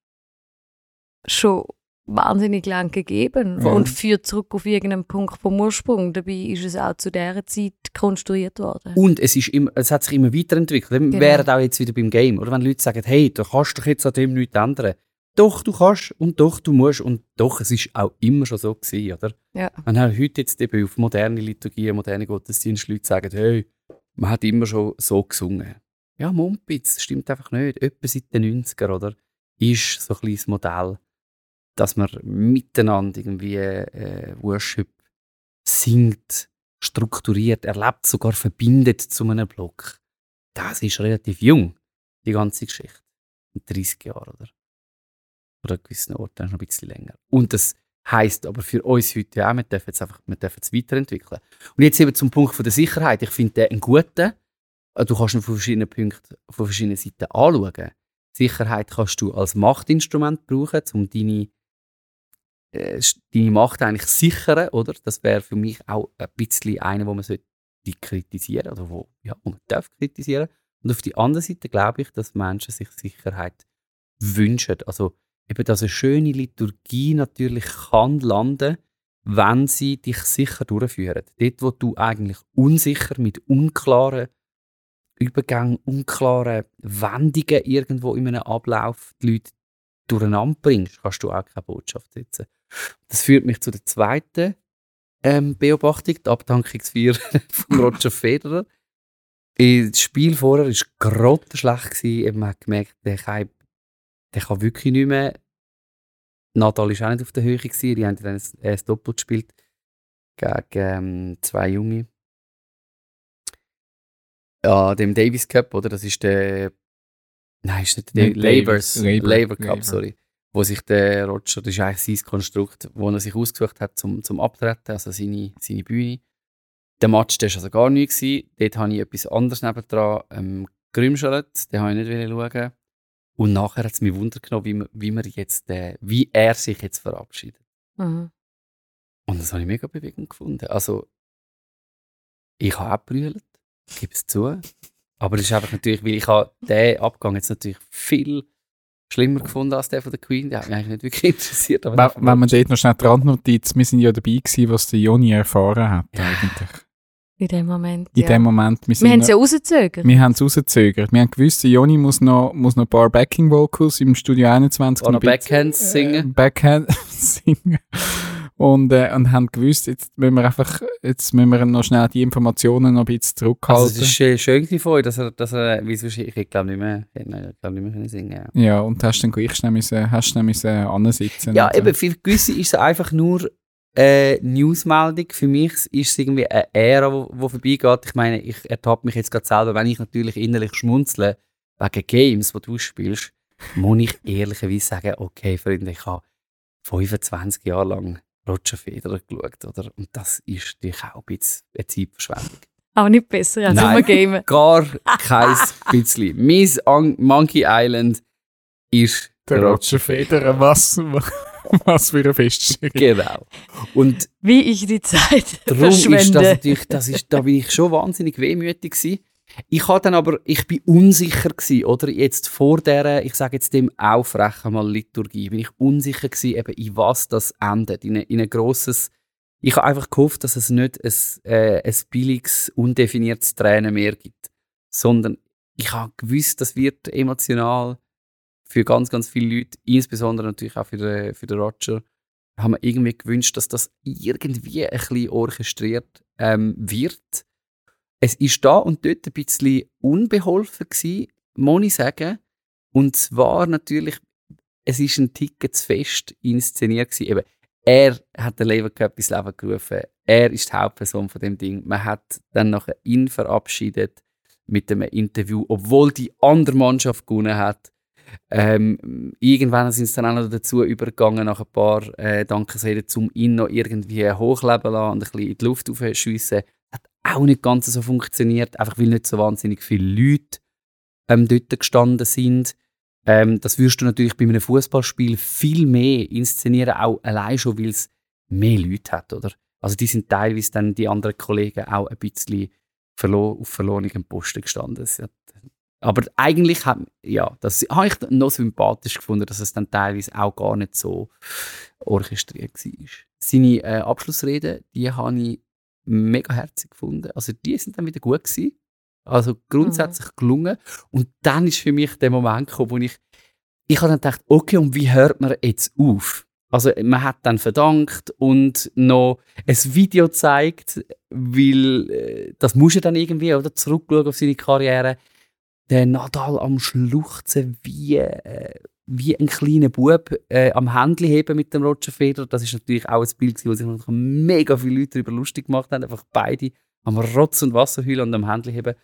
schon wahnsinnig lang gegeben Ja. und führt zurück auf irgendeinen Punkt vom Ursprung. Dabei ist es auch zu dieser Zeit konstruiert worden. Und es, ist immer, es hat sich immer weiterentwickelt. Wir Genau. wären auch jetzt wieder beim Game. Oder wenn Leute sagen, hey, du kannst doch jetzt an dem nichts ändern. Doch, du kannst und doch, du musst. Und doch, es ist auch immer schon so gewesen, oder? Ja. Wenn halt heute jetzt eben auf moderne Liturgien, moderne Gottesdienste Leute sagen, hey, man hat immer schon so gesungen. Ja, Mumpitz, das stimmt einfach nicht. Etwa seit den 90er, oder? Ist so ein kleines Modell, dass man miteinander irgendwie äh, Worship singt, strukturiert, erlebt, sogar verbindet zu einem Block. Das ist relativ jung, die ganze Geschichte. In 30 Jahren, oder? Oder gewissen Orten noch ein bisschen länger. Und das heisst aber für uns heute auch, wir dürfen es einfach wir dürfen es weiterentwickeln. Und jetzt eben zum Punkt von der Sicherheit. Ich finde den einen guten. Äh, Du kannst ihn von verschiedenen Punkten, von verschiedenen Seiten anschauen. Sicherheit kannst du als Machtinstrument brauchen, um deine, äh, deine Macht eigentlich sichern, oder? Das wäre für mich auch ein bisschen einer, wo man sollte kritisieren oder wo, ja, man darf kritisieren. Und auf die andere Seite glaube ich, dass Menschen sich Sicherheit wünschen. Also eben, dass eine schöne Liturgie natürlich kann landen, wenn sie dich sicher durchführen. Dort, wo du eigentlich unsicher mit unklaren Übergängen, unklaren Wendungen irgendwo in einem Ablauf die Leute durcheinander bringst, kannst du auch keine Botschaft setzen. Das führt mich zu der zweiten ähm, Beobachtung, die Abdankungsfeier von Roger Federer. Äh, Das Spiel vorher war grottenschlecht. gewesen. Man hat gemerkt, der kann, der kann wirklich nicht mehr. Nadal war auch nicht auf der Höhe. Gewesen. Die haben dann ein, ein Doppel gespielt gegen ähm, zwei Junge. Ja, dem Davis Cup, oder? Das ist der. Nein, ist nicht der Labour, Labour Cup, Labour. sorry. Wo sich der Roger, das ist eigentlich sein Konstrukt, wo er sich ausgesucht hat zum, zum Abtreten, also seine, seine Bühne. Der Match, der war also gar nicht. Gewesen. Dort habe ich etwas anderes nebendran ähm, gerümschelt, den habe ich nicht schauen. Und nachher hat es mich Wunder genommen, wie, man- wie, man jetzt, äh, wie er sich jetzt verabschiedet. Mhm. Und das habe ich mega bewegend gefunden. Also, ich habe auch brüllt, gebe es zu. Aber das ist einfach natürlich, weil ich habe den Abgang jetzt natürlich viel schlimmer gefunden als der von der Queen. Der hat mich eigentlich nicht wirklich interessiert. Aber Wenn, wenn man dort noch schnell die Randnotiz, wir sind ja dabei gewesen, was der Joni erfahren hat Ja. eigentlich. In dem Moment. In ja. dem Moment, wir, Wir haben es ja rausgezögert. wir haben es rausgezögert. Wir haben gewusst, der Joni muss noch, muss noch ein paar Backing Vocals im Studio 21 Oder noch Backhands singen. Äh, Backhand singen. Und, äh, und haben gewusst, jetzt müssen wir einfach, jetzt müssen wir noch schnell die Informationen noch ein bisschen zurückhalten. Also, es ist äh, schön von euch, dass er, dass er, wie sonst, ich, ich glaube nicht mehr, ich hätte glaub nicht mehr können singen ja. ja, und hast dann gleich schnell müssen, hast schnell müssen ansitzen. Ja, äh, eben, für gewisse ist es einfach nur eine Newsmeldung. Für mich ist es irgendwie eine Ära, wo vorbeigeht. Ich meine, ich ertappe mich jetzt gerade selber, wenn ich natürlich innerlich schmunzle wegen Games, die du spielst, muss ich ehrlicherweise sagen, okay, Freunde, ich habe 25 Jahre lang Roger Federer geschaut, oder? Und das ist natürlich auch ein bisschen eine Zeitverschwendung. Auch nicht besser als immer gamen. Gar kein bisschen. Miss Ang- Monkey Island ist der Roger Federer, was, was für eine Feststellung. Genau. Und Wie ich die Zeit Darum ist das verschwende. natürlich, das ist, da bin ich schon wahnsinnig wehmütig gewesen. Ich habe dann aber, ich bin unsicher gewesen, oder jetzt vor der, ich sage jetzt dem Aufrechen mal Liturgie, bin ich unsicher gewesen, eben in was das endet, in, in ein grosses, ich habe einfach gehofft, dass es nicht ein, äh, ein billiges, undefiniertes Tränen mehr gibt, sondern ich habe gewusst, das wird emotional für ganz, ganz viele Leute, insbesondere natürlich auch für den, für den Roger, haben wir irgendwie gewünscht, dass das irgendwie ein bisschen orchestriert ähm, wird. Es ist da und dort ein bisschen unbeholfen gewesen, muss ich sagen. Und zwar natürlich, es ist ein Ticket zu fest inszeniert gewesen. Eben, er hat den Lever Cup ins Leben gerufen. Er ist die Hauptperson von dem Ding. Man hat dann nachher ihn verabschiedet mit dem Interview, obwohl die andere Mannschaft gewonnen hat. Ähm, irgendwann sind es dann auch noch dazu übergegangen, nach ein paar äh, Dankesreden, um ihn noch irgendwie hochleben lassen und ein bisschen in die Luft aufschiessen. Auch nicht ganz so funktioniert, einfach weil nicht so wahnsinnig viele Leute ähm, dort gestanden sind. Ähm, das wirst du natürlich bei einem Fußballspiel viel mehr inszenieren, auch allein schon, weil es mehr Leute hat, oder? Also die sind teilweise dann die anderen Kollegen auch ein bisschen verlo auf verlorenem Posten gestanden. Aber eigentlich hat, ja, das habe ich noch sympathisch gefunden, dass es dann teilweise auch gar nicht so orchestriert war. Seine äh, Abschlussrede, die habe ich mega herzig gefunden. Also die sind dann wieder gut gewesen. Also grundsätzlich gelungen. Und dann ist für mich der Moment gekommen, wo ich, ich habe dann gedacht, okay, und wie hört man jetzt auf? Also man hat dann verdankt und noch ein Video gezeigt, weil äh, das muss er dann irgendwie oder zurückschauen auf seine Karriere. Der Nadal am Schluchzen wie, äh, wie ein kleiner Bub äh, am Händchen heben mit dem Roger Federer. Das ist natürlich auch ein Bild, wo sich mega viele Leute darüber lustig gemacht haben. Einfach beide am Rotz und Wasser heulen und am Händchen heben.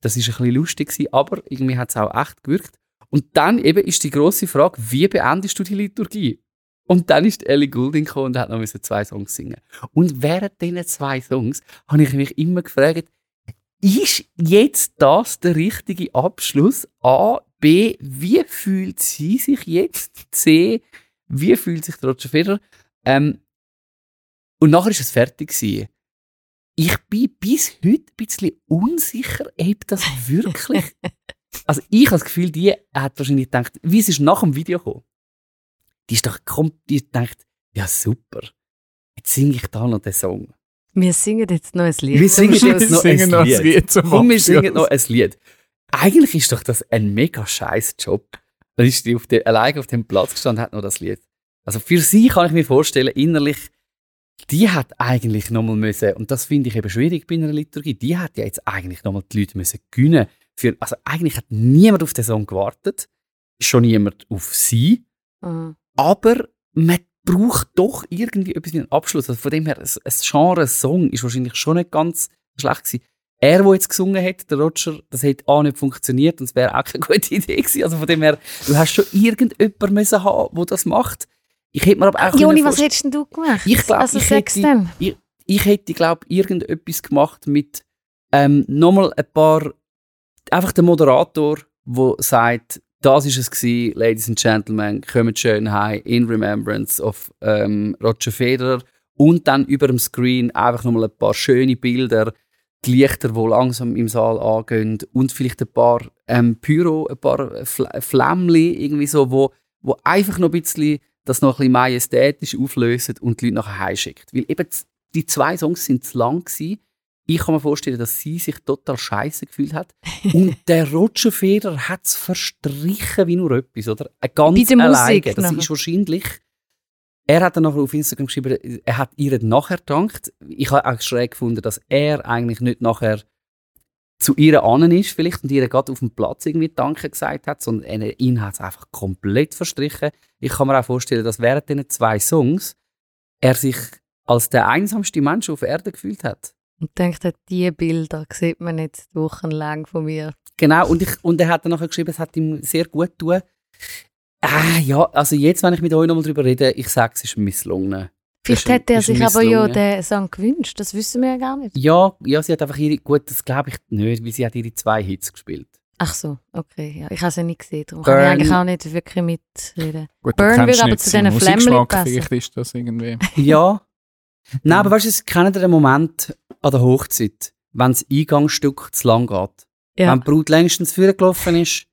Das ist ein bisschen lustig gewesen, aber irgendwie hat es auch echt gewirkt. Und dann eben ist die große Frage, wie beendest du die Liturgie? Und dann ist Ellie Goulding gekommen und hat noch zwei Songs singen. Und während diesen zwei Songs habe ich mich immer gefragt, ist jetzt das der richtige Abschluss? A, B, wie fühlt sie sich jetzt? C, wie fühlt sich der Roger Federer? Ähm, und nachher ist es fertig gewesen. Ich bin bis heute ein bisschen unsicher, ob das wirklich. also ich habe das Gefühl, die hat wahrscheinlich gedacht, wie es ist nach dem Video gekommen. Die ist doch kommt, die denkt, ja super, jetzt singe ich da noch den Song. Wir singen jetzt noch ein Lied. Wir singen jetzt noch singen noch ein ein Lied. Lied zum Komm, wir singen noch ein Lied. Eigentlich ist doch das ein mega scheiß Job. Dann ist die auf der, alleine auf dem Platz gestanden und hat noch das Lied. Also für sie kann ich mir vorstellen, innerlich, die hat eigentlich nochmal müssen, und das finde ich eben schwierig bei einer Liturgie, die hat ja jetzt eigentlich nochmal die Leute müssen gewinnen. Für, also eigentlich hat niemand auf den Song gewartet, schon niemand auf sie, Mhm. aber man braucht doch irgendwie etwas wie einen Abschluss. Also von dem her, ein, ein Genre Song ist wahrscheinlich schon nicht ganz schlecht gewesen. Er, der jetzt gesungen hat, der Roger, das hätte auch nicht funktioniert und es wäre auch keine gute Idee gewesen. Also von dem her, du hast schon irgendjemanden müssen haben, der das macht. Ich hätte mir aber auch Joni, was hättest denn du gemacht? Ich glaub, also ich hätte- ich, ich hätte, glaube irgendetwas gemacht mit ähm, nochmal ein paar, einfach der Moderator, der sagt, das ist es gewesen, Ladies and Gentlemen, kommt schön heim in Remembrance of ähm, Roger Federer und dann über dem Screen einfach nochmal ein paar schöne Bilder, die Lichter, die langsam im Saal angehen und vielleicht ein paar ähm, Pyro, ein paar Fl Flämmchen irgendwie so, wo, wo einfach noch ein bisschen das noch ein bisschen majestätisch auflösen und die Leute nachher heimschickt. Weil eben die zwei Songs sind zu lang gewesen. Ich kann mir vorstellen, dass sie sich total scheiße gefühlt hat. Und der Roger Federer hat es verstrichen wie nur etwas, oder? Ganz Bei der alleine. Musik Das nachher. ist wahrscheinlich. Er hat dann nachher auf Instagram geschrieben, er hat ihr nachher gedankt. Ich habe auch schräg gefunden, dass er eigentlich nicht nachher zu ihr anen ist vielleicht und ihr gerade auf dem Platz irgendwie Danke gesagt hat, sondern er- ihn hat es einfach komplett verstrichen. Ich kann mir auch vorstellen, dass während diesen zwei Songs er sich als der einsamste Mensch auf Erden gefühlt hat. Und denkt, diese Bilder sieht man jetzt wochenlang von mir. Genau, und, ich, und er hat dann nachher geschrieben, es hat ihm sehr gut getan. Ah, ja, also jetzt, wenn ich mit euch nochmal drüber rede, ich sage, es ist misslungen. Vielleicht hätte er sich aber ja den Song gewünscht. Das wissen wir ja gar nicht. Ja, ja, sie hat einfach ihre, gut, das glaube ich nicht, weil sie hat ihre zwei Hits gespielt. Ach so, okay. Ja, ich habe sie nicht gesehen. Darum kann ich Burn. eigentlich auch nicht wirklich mitreden. Gut, Burn würde aber zu diesen Flämmchen passen. Vielleicht ist das irgendwie. Ja. Nein, aber weißt du, kennt ihr den Moment an der Hochzeit, wenn das Eingangsstück zu lang geht? Ja. Wenn die Brut längstens vorgelaufen ist,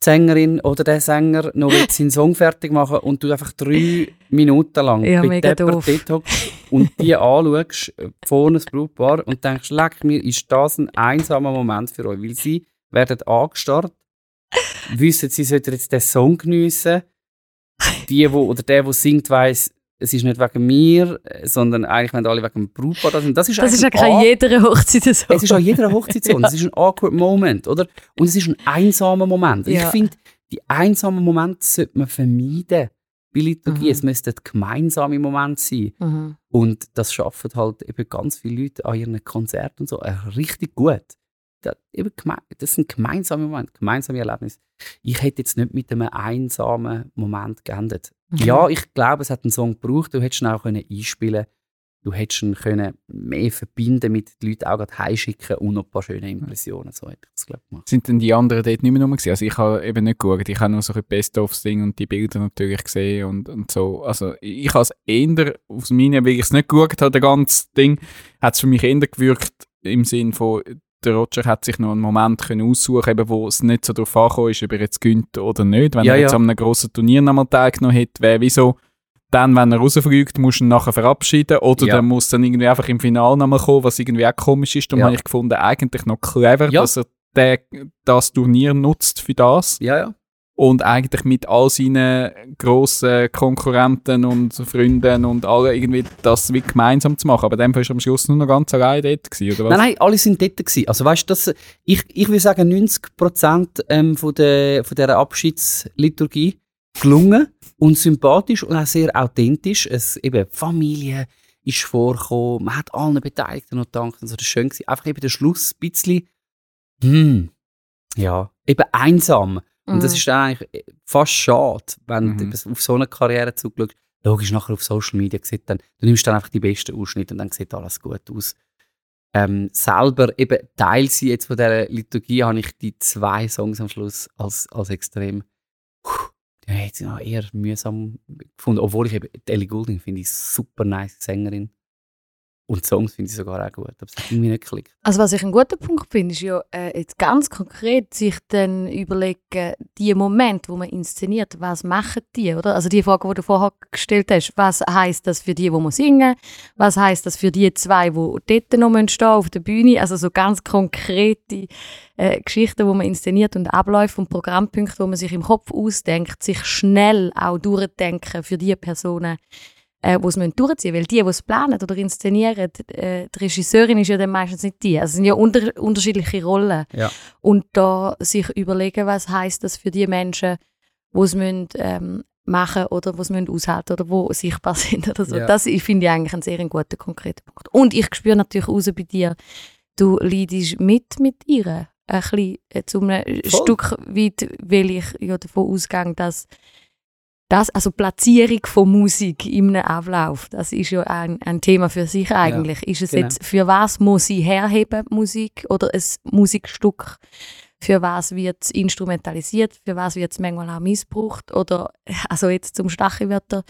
die Sängerin oder der Sänger noch seinen Song fertig machen und du einfach drei Minuten lang Ja, bei dort hockst und die anschaust, äh, vorne das Brautpaar und denkst, leck mir, ist das ein einsamer Moment für euch, weil sie werden angestarrt, wissen, sie sollten jetzt den Song geniessen. Die, wo, oder der, der singt, weiss, es ist nicht wegen mir, äh, sondern eigentlich wenn alle wegen dem Brautpaar da sind. Das ist Das ist ja eigentlich an jeder Hochzeit so. es ist an jeder Hochzeit so. und Es ist ein awkward Moment, oder? Und es ist ein einsamer Moment. Ich Ja. finde, die einsamen Momente sollte man vermeiden. Bei Liturgie, Mhm. es müssten gemeinsame Momente sein. Mhm. Und das schaffen halt eben ganz viele Leute an ihren Konzerten und so äh, richtig gut. Das sind gemeinsame Momente, gemeinsame Erlebnisse. Ich hätte jetzt nicht mit einem einsamen Moment geendet. Mhm. Ja, ich glaube, es hat einen Song gebraucht. Du hättest ihn auch können einspielen Du hättest ihn können mehr verbinden mit den Leuten auch gerade heimschicken und noch ein paar schöne Impressionen. So hätte ich das, glaube gemacht. Sind denn die anderen dort nicht mehr rum? Also ich habe eben nicht geschaut, ich habe nur so ein Best-of-Ding und die Bilder natürlich gesehen und, und so. Also ich habe es eher, aus meiner, weil ich es nicht geschaut habe, das ganze Ding, hat es für mich eher gewirkt im Sinn von, der Roger hat sich noch einen Moment können aussuchen eben, wo es nicht so darauf angekommen ist, ob er jetzt gönnt oder nicht. Wenn Ja, er jetzt ja. an einem grossen Turnier nochmal teilgenommen hätte, wäre wieso dann, wenn er rausfliegt, musst du ihn nachher verabschieden oder Ja. dann muss dann irgendwie einfach im Finale nochmal kommen, was irgendwie auch komisch ist. Darum Ja. habe ich gefunden, eigentlich noch clever, dass er der, das Turnier nutzt für das Ja, ja. Und eigentlich mit all seinen grossen Konkurrenten und Freunden und alle irgendwie das wie gemeinsam zu machen. Aber dann war am Schluss nur noch ganz allein dort gewesen, oder was? Nein, nein, alle sind dort gewesen. Also weißt du, ich, ich würde sagen, 90% ähm, von, der, von dieser Abschiedsliturgie gelungen und sympathisch und auch sehr authentisch. Es, eben, Familie ist vorgekommen, man hat allen Beteiligten noch gedankt. Also das war schön. Gewesen. Einfach eben der Schluss ein bisschen, hm, ja, eben einsam. Und das Mhm. ist dann eigentlich äh, fast schade, wenn Mhm. du auf so eine Karriere zurückschaust. Logisch, nachher auf Social Media sieht dann, du nimmst dann einfach die besten Ausschnitte und dann sieht alles gut aus. Ähm, selber, eben Teil sie jetzt von dieser Liturgie, habe ich die zwei Songs am Schluss als, als extrem, puh, die habe ich jetzt noch eher mühsam gefunden. Obwohl ich eben, Ellie Goulding finde ich super nice Sängerin. Und die Songs finde ich sogar auch gut. Aber es hat irgendwie nicht geklickt. Also was ich einen guten Punkt finde, ist ja äh, jetzt ganz konkret sich dann überlegen, die Momente, wo man inszeniert, was machen die, oder? Also die Frage, die du vorher gestellt hast, was heißt das für die, wo man singen? Was heißt das für die zwei, die dort noch stehen auf der Bühne? Also so ganz konkrete äh, Geschichten, wo man inszeniert und Abläufe und Programmpunkte, wo man sich im Kopf ausdenkt, sich schnell auch durchdenken für die Personen, äh, die es durchziehen müssen. Weil die, die es planen oder inszenieren, äh, die Regisseurin ist ja dann meistens nicht die. Also es sind ja unter, unterschiedliche Rollen. Ja. Und da sich überlegen, was heißt das für die Menschen, die es müssen, ähm, machen oder was müssen aushalten oder wo sichtbar sind oder so. Ja. Das ich finde ich eigentlich einen sehr guten, konkreten Punkt. Und ich spüre natürlich raus bei dir, du leidest mit mit ihr ein bisschen äh, zu einem Voll. Stück weit, weil ich ja davon ausgehe, dass das, also Platzierung von Musik einem Ablauf, das ist ja ein, ein Thema für sich eigentlich. ist es genau. jetzt, für was muss sie herheben, Musik, oder ein Musikstück für was wird es instrumentalisiert, für was wird es manchmal auch missbraucht oder also jetzt zum Stachelwörter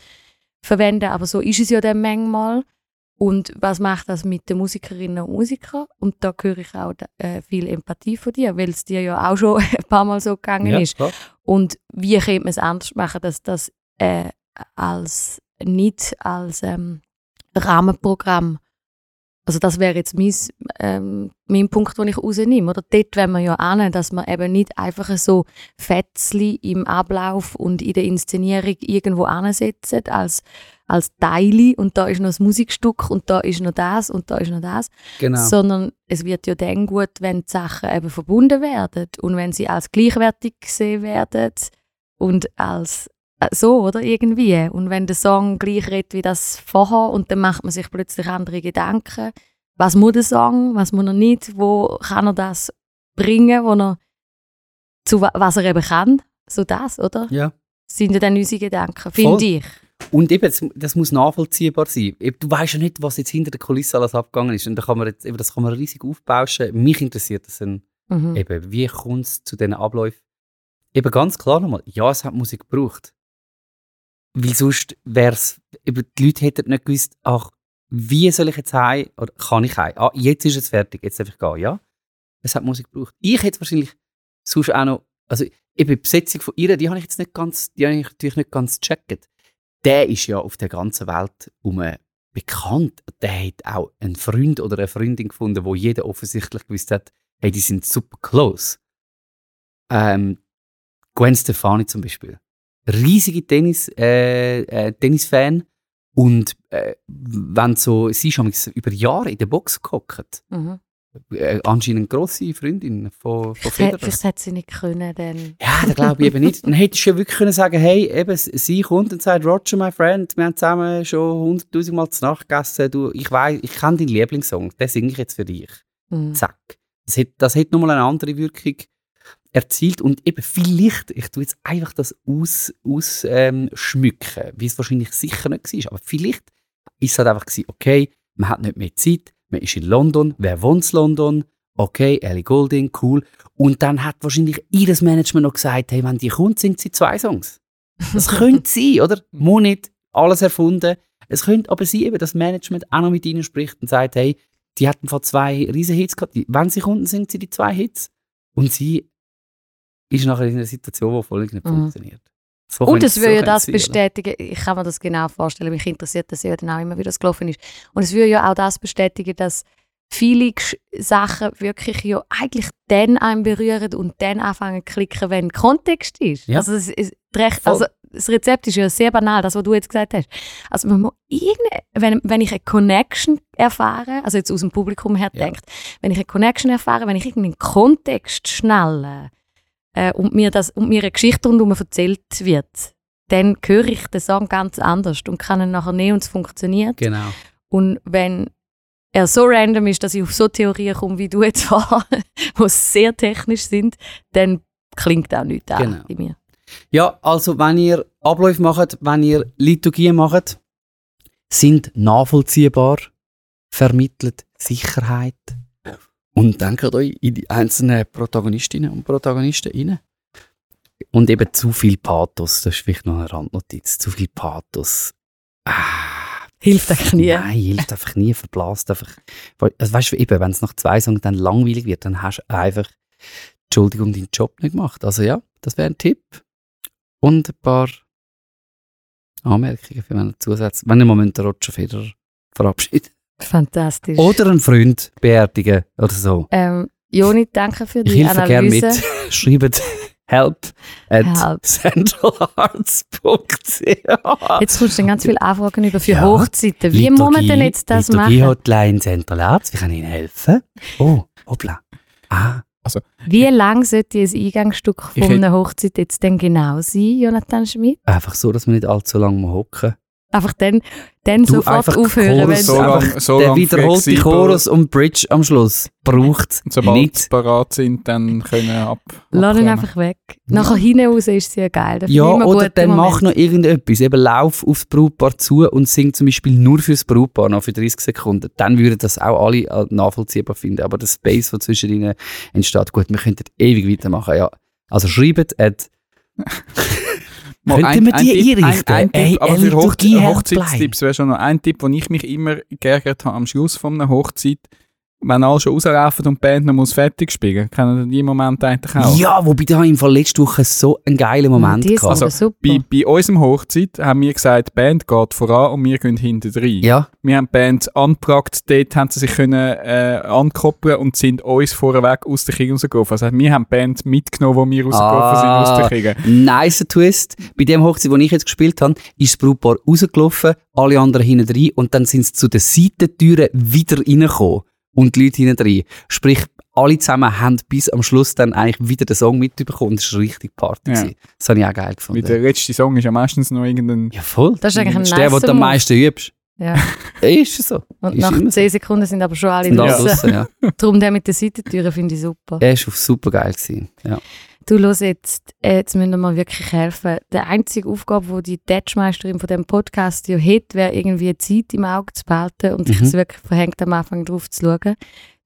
verwenden, aber so ist es ja dann manchmal. Und was macht das mit den Musikerinnen und Musikern? Und da höre ich auch äh, viel Empathie von dir, weil es dir ja auch schon ein paar Mal so gegangen Ja, ist. klar. Und wie könnte man es anders machen, dass das äh, als nicht als ähm, Rahmenprogramm, also das wäre jetzt mein, ähm, mein Punkt, den ich rausnehme. Oder dort wenn man ja an, dass man eben nicht einfach so Fetzli im Ablauf und in der Inszenierung irgendwo ansetzt als, als Teile und da ist noch das Musikstück und da ist noch das und da ist noch das Genau. sondern es wird ja dann gut, wenn die Sachen eben verbunden werden und wenn sie als gleichwertig gesehen werden und als äh, so, oder? Irgendwie. Und wenn der Song gleich redet wie das vorher und dann macht man sich plötzlich andere Gedanken. Was muss der Song, was muss er nicht, wo kann er das bringen, wo er zu wa- was er eben kann, so das, oder? Ja. Sind ja dann unsere Gedanken, finde ich. Und eben, das, muss nachvollziehbar sein. Du weißt ja nicht, was jetzt hinter der Kulisse alles abgegangen ist. Und da kann man jetzt, eben, das kann man riesig aufbauschen. Mich interessiert das ein, Mhm. eben, wie kommt es zu diesen Abläufen? Eben ganz klar nochmal, ja, es hat Musik gebraucht. Weil sonst wäre es, eben, die Leute hätten nicht gewusst, ach, wie soll ich jetzt heim, oder kann ich heim? Ah, jetzt ist es fertig, jetzt darf ich gehen, ja. Es hat Musik gebraucht. Ich hätte wahrscheinlich sonst auch noch, also eben die Besetzung von ihr, die habe ich jetzt nicht ganz, die habe ich natürlich nicht ganz gecheckt. Der ist ja auf der ganzen Welt um bekannt. Der hat auch einen Freund oder eine Freundin gefunden, wo jeder offensichtlich gewusst hat, hey, die sind super close. Ähm, Gwen Stefani zum Beispiel. Riesige Tennis, äh, äh, Tennisfan. Und äh, wenn so, sie ist über Jahre in der Box gehockt. Mhm. Äh, anscheinend eine grosse Freundin von, von Federer. vielleicht hätte sie nicht können, dann. Ja, das glaube ich eben nicht. Dann hättest du ja wirklich können sagen hey, eben, sie kommt und sagt, Roger, my friend, wir haben zusammen schon hunderttausend Mal zu Nacht gegessen. Du, ich weiß, ich kenne deinen Lieblingssong, den singe ich jetzt für dich. Mhm. Zack. Das hat, das hat nochmal eine andere Wirkung erzielt und eben vielleicht, ich tue jetzt einfach das ausschmücken, aus, ähm, schmücken, wie es wahrscheinlich sicher nicht war, aber vielleicht ist es halt einfach gewesen, okay, man hat nicht mehr Zeit, man ist in London, wer wohnt in London? Okay, Ellie Goulding, cool. Und dann hat wahrscheinlich ihr Management noch gesagt, hey, wenn die kommt, singt sie zwei Songs. Das könnte sein, oder? Muss nicht alles erfunden. Es könnte aber sein, eben, dass das Management auch noch mit ihnen spricht und sagt, hey, die hatten vor zwei riesen Hits gehabt. Wenn sie kommt, singt sie die zwei Hits. Und sie ist nachher in einer Situation, die völlig nicht Mhm. funktioniert. So Und es so würde ja könnte das bestätigen, ich kann mir das genau vorstellen, mich interessiert das ja dann auch immer, wie das gelaufen ist. Und es würde ja auch das bestätigen, dass viele Sachen wirklich ja eigentlich dann einen berühren und dann anfangen zu klicken, wenn Kontext ist. Ja. Also, es, es, recht, also das Rezept ist ja sehr banal, das, was du jetzt gesagt hast. Also man muss irgende, wenn, wenn ich eine Connection erfahre, also jetzt aus dem Publikum her Ja. denkt, wenn ich eine Connection erfahre, wenn ich irgendeinen Kontext schnelle äh, und mir das und mir eine Geschichte rundherum erzählt wird, dann höre ich den Song ganz anders und kann ihn nachher nehmen und es funktioniert. Genau. Und wenn er so random ist, dass ich auf so Theorien komme, wie du jetzt war, die sehr technisch sind, dann klingt auch nichts an Genau. bei mir. Ja, also wenn ihr Abläufe macht, wenn ihr Liturgien macht, sind nachvollziehbar, vermittelt Sicherheit und denkt euch in die einzelnen Protagonistinnen und Protagonisten rein. Und eben zu viel Pathos, das ist vielleicht noch eine Randnotiz, zu viel Pathos. Ah, Hilft eigentlich nie. Nein, hilft einfach nie, verblasst einfach. Also weißt du, eben, wenn es nach zwei Songs dann langweilig wird, dann hast du einfach, Entschuldigung, deinen Job nicht gemacht. Also ja, das wäre ein Tipp. Und ein paar Anmerkungen für einen Zusatz. Wenn ihr mal den Roger Federer verabschiedet. Fantastisch. Oder einen Freund beerdigen oder so. Ähm, Joni, danke für Ich die gerne Analyse. mit. Schreibt help at Help. centralarts.ch Jetzt kommst du dann ganz viele Anfragen über für Ja. Hochzeiten. Wie muss man denn jetzt das machen? Liturgie-Hotline Zentralarzt, wie kann ich Ihnen helfen? Oh, hoppla. Ah, Wie lang sollte ein Eingangsstück Ich von einer Hochzeit jetzt denn genau sein, Jonathan Schmidt? einfach so, dass wir nicht allzu lange mal hocken. Einfach dann, dann Du, sofort einfach aufhören, Chorus wenn so lang- einfach so der wiederholte. Chorus und Bridge am Schluss braucht Und sobald nicht. sie parat sind, dann können ab. Lass ihn einfach weg. Nachher hinten raus ist sie ja geil. Das Ja, oder dann der mach Moment. noch irgendetwas. Eben lauf aufs Brautpaar zu und sing zum Beispiel nur fürs Brautpaar noch für 30 Sekunden. Dann würden das auch alle äh, nachvollziehbar finden. Aber der Space, der zwischen ihnen entsteht, gut, wir könnten ewig weitermachen. Ja. Also schreibt at Könnten wir die Tipp- einrichten? Ein, ein Ey, Tipp, aber für Hoch. Hochzeitstipps wäre schon noch ein Tipp, wo ich mich immer geärgert habe am Schluss von einer Hochzeit, wenn alle schon rauslaufen und die Band noch muss fertig spielen. Kennen die Momente eigentlich auch? Ja, wobei da im Fall letzte Woche so einen geilen Moment sind gehabt. Also. Bei, bei unserem Hochzeit haben wir gesagt, die Band geht voran und wir gehen hinten rein. Ja, Wir haben die Band angepackt, dort haben sie sich können, äh, ankoppeln und sind uns vorweg aus der Kirche rausgelaufen. Also wir haben die Band mitgenommen, wo wir rausgelaufen sind aus der Ah. Kirche. nice Twist. Bei dem Hochzeit, wo ich jetzt gespielt habe, ist das Brautpaar rausgelaufen, alle anderen hinten rein und dann sind sie zu den Seitentüren wieder reingekommen und die Leute hinten rein. Sprich, alle zusammen haben bis am Schluss dann eigentlich wieder den Song mitbekommen. Das war richtig Party. Ja. gewesen. Das habe ich auch geil Weil gefunden. der letzte Song ist ja meistens noch irgendein... Ja, voll. Das ist eigentlich ein ist der, den du am meisten übst. Ja. Ja, ist es so. Und Ist nach immer so. 10 Sekunden sind aber schon alle draußen. ja. Darum der mit den Seitentüren finde ich super. Er war super geil. Gewesen. Ja. Du los jetzt, äh, jetzt müssen wir mal wirklich helfen. Die einzige Aufgabe, die die Tatschmeisterin von dem Podcast ja hat, wäre irgendwie Zeit im Auge zu behalten und sich Mhm. es wirklich verhängt am Anfang drauf zu schauen.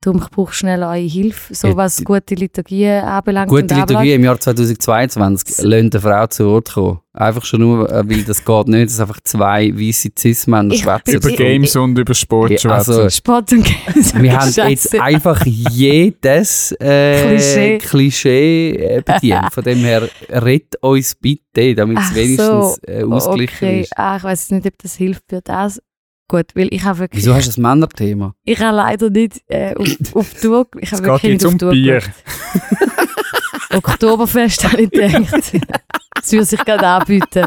Darum ich brauche schnell eure Hilfe, so Ja, was die- gute Liturgie anbelangt. Gute Liturgie im Jahr 2022 lasst eine Frau zu Ort kommen. Einfach schon nur, äh, weil das geht nicht, dass einfach zwei weiße Cis-Männer Ich schwätzen. Über ich- Games und über Sport Ja, schwätzen. also- Sport und Games. Wir haben jetzt einfach jedes äh, Klischee. Klischee äh, bedient. Von dem her, rett uns bitte, damit es Ach wenigstens äh, ausgeglichen okay. ist. Ah, ich weiß nicht, ob das hilft für das. Gut, weil ich habe wirklich, Wieso hast du das Männerthema? ich habe leider nicht äh, auf, auf die Tour, ich habe wirklich nicht auf um die Tour Bier. Oktoberfest habe ich gedacht. Das würde sich gerade anbieten.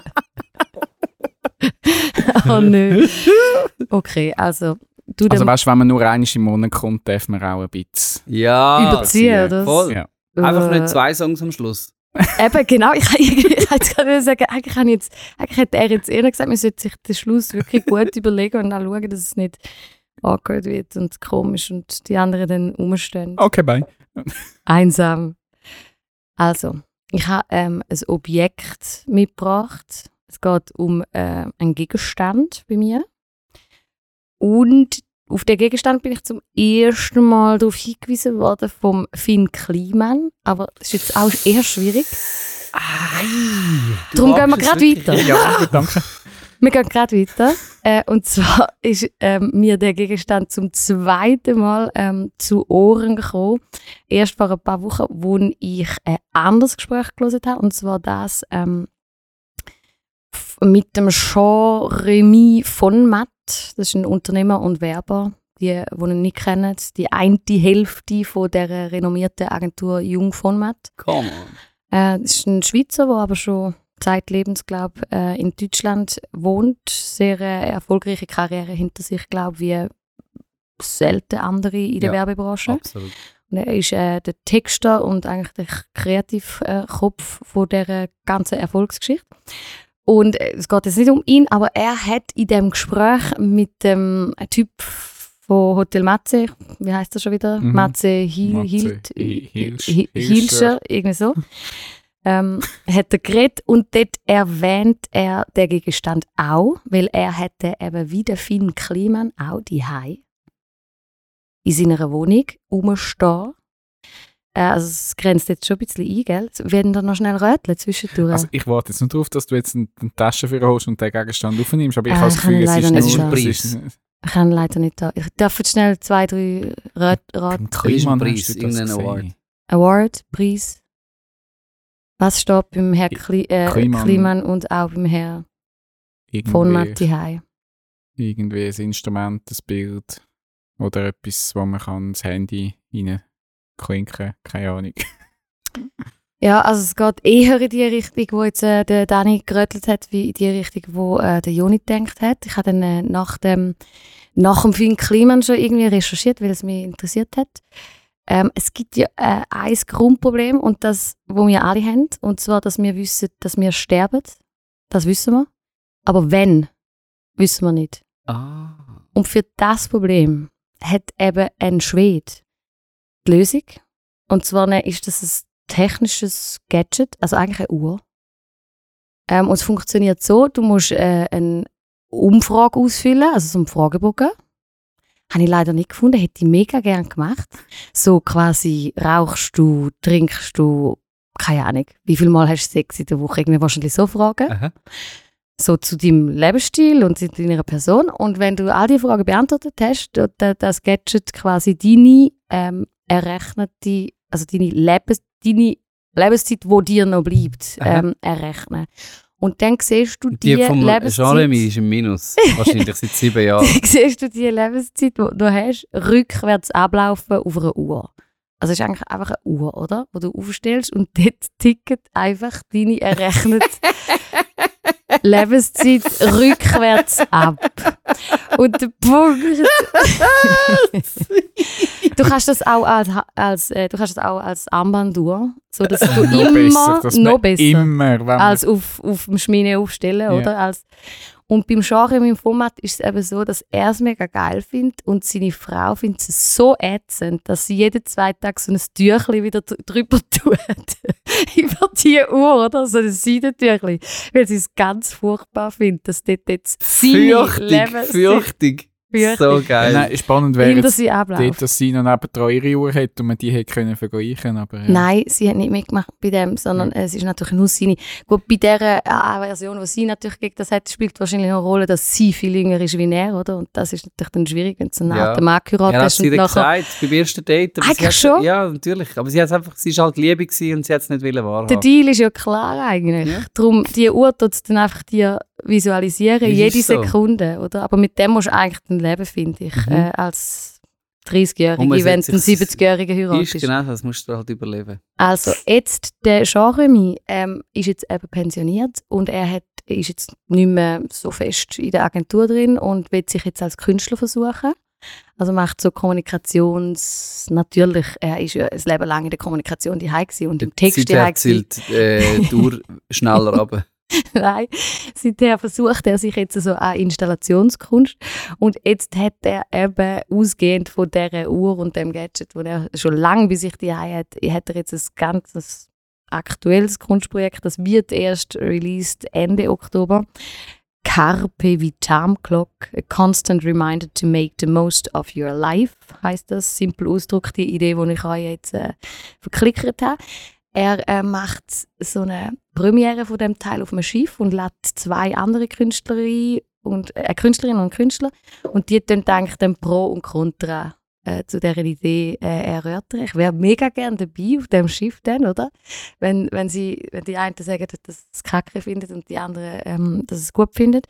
oh nö. Okay, also du Also weißt du, wenn man nur einmal im Monat kommt, darf man auch ein bisschen... Ja, überziehen, oder? voll. Ja. Einfach Äh, nicht zwei Songs am Schluss. Eben, genau. Ich, ich, ich jetzt gerade sagen, eigentlich, habe ich jetzt, eigentlich hätte er jetzt eher gesagt, man sollte sich den Schluss wirklich gut überlegen und auch schauen, dass es nicht awkward wird und komisch und die anderen dann rumstehen. Okay, bye. Einsam. Also, ich habe ähm, ein Objekt mitgebracht. Es geht um äh, einen Gegenstand bei mir. Und auf den Gegenstand bin ich zum ersten Mal darauf hingewiesen worden vom Finn Kliman. Aber das ist jetzt auch eher schwierig. Darum gehen wir gerade weiter. Ja, gut, danke. Wir gehen gerade weiter. Äh, und zwar ist ähm, mir der Gegenstand zum zweiten Mal ähm, zu Ohren gekommen. Erst vor ein paar Wochen, wo ich ein anderes Gespräch gelesen habe. Und zwar das ähm, mit dem Jean-Remy von Matt. Das ist ein Unternehmer und Werber, die, die ihn nicht kennen. Die eine Hälfte von der renommierten Agentur Jung von Matt. Come on. Äh, das ist ein Schweizer, der aber schon zeitlebens, glaube äh, in Deutschland wohnt. Sehr äh, erfolgreiche Karriere hinter sich, glaube wie selten andere in der Ja. Werbebranche. Absolut. Und er ist äh, der Texter und eigentlich der Kreativkopf von dieser ganzen Erfolgsgeschichte. Und äh, es geht jetzt nicht um ihn, aber er hat in dem Gespräch mit dem Typ von Hotel Matze, wie heißt er schon wieder? Mhm. Matze Hil Matze Hilt, Hilsch- Hilscher. Hilscher, irgendwie so. ähm, hat er geredet und dort erwähnt er den Gegenstand auch, weil er hätte eben wie der Finn Kliman auch die in seiner Wohnung rumstehen. Äh, also es grenzt jetzt schon ein bisschen ein, gell? Werden da noch schnell röteln zwischendurch? Also ich warte jetzt nicht darauf, dass du jetzt eine, Tasche für holst und den Gegenstand aufnimmst, aber ich Äh, habe das kann Gefühl, ich es leider ist, nicht es Preis. ist ich kann leider nicht da. Ich darf jetzt schnell zwei, drei Rat, Rat Beim Preis, Kliman Preis, hast du das irgendein gesehen. Award. Award, Preis. Was steht beim Herr Kli äh, Kliman. Kliman und auch beim Herr von Irgendwie, Matti Hai? irgendwie ein Instrument, ein Bild oder etwas, wo man kann das Handy reinklinken keine Ahnung. Ja, also es geht eher in die Richtung, wo jetzt äh, der Dani gerötelt hat, wie in die Richtung, wo äh, der Joni gedacht hat. Ich habe dann äh, nach dem nach dem Film Kliman schon irgendwie recherchiert, weil es mich interessiert hat. Ähm, es gibt ja äh, ein Grundproblem und das, wo wir alle haben, und zwar, dass wir wissen, dass wir sterben. Das wissen wir. Aber wenn Wissen wir nicht. Ah. Und für das Problem hat eben ein Schwede die Lösung. Und zwar ist das ein technisches Gadget, also eigentlich eine Uhr. Ähm, und es funktioniert so, du musst äh, eine Umfrage ausfüllen, also so einen Fragebogen. Habe ich leider nicht gefunden, hätte ich mega gern gemacht. So quasi, rauchst du, trinkst du, keine Ahnung, wie viel Mal hast du Sex in der Woche? Irgendwie wahrscheinlich so Fragen Aha. so zu deinem Lebensstil und zu deiner Person. Und wenn du all die Fragen beantwortet hast, da- das Gadget quasi deine ähm, errechnete, also deine, Lebens, deine Lebenszeit, die dir noch bleibt, ähm, errechnen. Und dann siehst du Die die, vom Lebenszeit. Jeremy ist im Minus. Wahrscheinlich seit sieben Jahren. siehst du die Lebenszeit, die du hast, rückwärts ablaufen auf einer Uhr. Also es ist eigentlich einfach eine Uhr, oder? Wo du aufstellst und dort ticket einfach deine errechnete Lebenszeit rückwärts ab. Und der Punkt Du kannst das auch als, als, äh, du kannst das auch als Armbanduhr, so dass du noch immer besser, dass noch besser immer, als auf, auf dem Schmine aufstellen, Ja. oder? Als, und beim Genre im Format ist es eben so, dass er es mega geil findet und seine Frau findet es so ätzend, dass sie jeden zwei Tage so ein Tüchli wieder dr- drüber tut. Über die Uhr, oder? So ein Seidentüchli. Weil sie es ganz furchtbar findet, dass dort jetzt seine Fürchtig, fürchtig. Fürchtig. So geil. Nein, spannend wäre abläuft. dort, dass sie noch nebendran ihre Uhr hat und man die hätte können vergleichen aber ja. Nein, sie hat nicht mitgemacht bei dem, sondern es ist natürlich nur seine. Gut, bei dieser äh, Version, die sie natürlich gegen das hat, spielt wahrscheinlich eine Rolle, dass sie viel jünger ist wie er, oder? Und das ist natürlich dann schwierig, wenn du einen Ja. alten Mann geheiratet Ja, hat hast sie nachher... gesagt, beim ersten Date. Eigentlich hat- schon? Ja, natürlich. Aber sie hat einfach, sie war halt Liebe gewesen und sie hat es nicht wollen Der wahrhaben. Deal ist ja klar eigentlich. Ja. Darum, die Uhr tut es dann einfach dir visualisieren, Das jede ist so. Sekunde, oder? Aber mit dem musst du eigentlich dann leben, finde ich, Mhm. äh, als Und man 30-Jährige, wenn du einen setzt sich- 70-Jährigen Ist heiratest. genau, das musst du halt überleben. Also jetzt der Jean-Remy ähm, ist jetzt eben pensioniert und er hat, ist jetzt nicht mehr so fest in der Agentur drin und will sich jetzt als Künstler versuchen. Also macht so Kommunikations... Natürlich, er ist ja ein Leben lang in der Kommunikation die und im Text daheim gewesen. zielt äh, die Uhr schneller runter. Nein, seither versucht er sich jetzt so an Installationskunst und jetzt hat er eben ausgehend von dieser Uhr und dem Gadget, wo er schon lange bei sich die hat, hat er jetzt ein ganzes aktuelles Kunstprojekt, das wird erst released Ende Oktober. Carpe Vitam Clock, a constant reminder to make the most of your life, heißt das. Simpel Ausdruck, die Idee, die ich euch jetzt äh, verklickert habe. Er äh, macht so eine Premiere von dem Teil auf einem Schiff und lädt zwei andere Künstlerinnen und äh, Künstlerinnen und Künstler und die dann eigentlich dann Pro und Contra äh, zu dieser Idee äh, erörtern. Ich wäre mega gerne dabei auf dem Schiff dann, oder? Wenn, wenn, sie, wenn die einen sagen, dass es kacke findet und die anderen, ähm, dass es gut findet.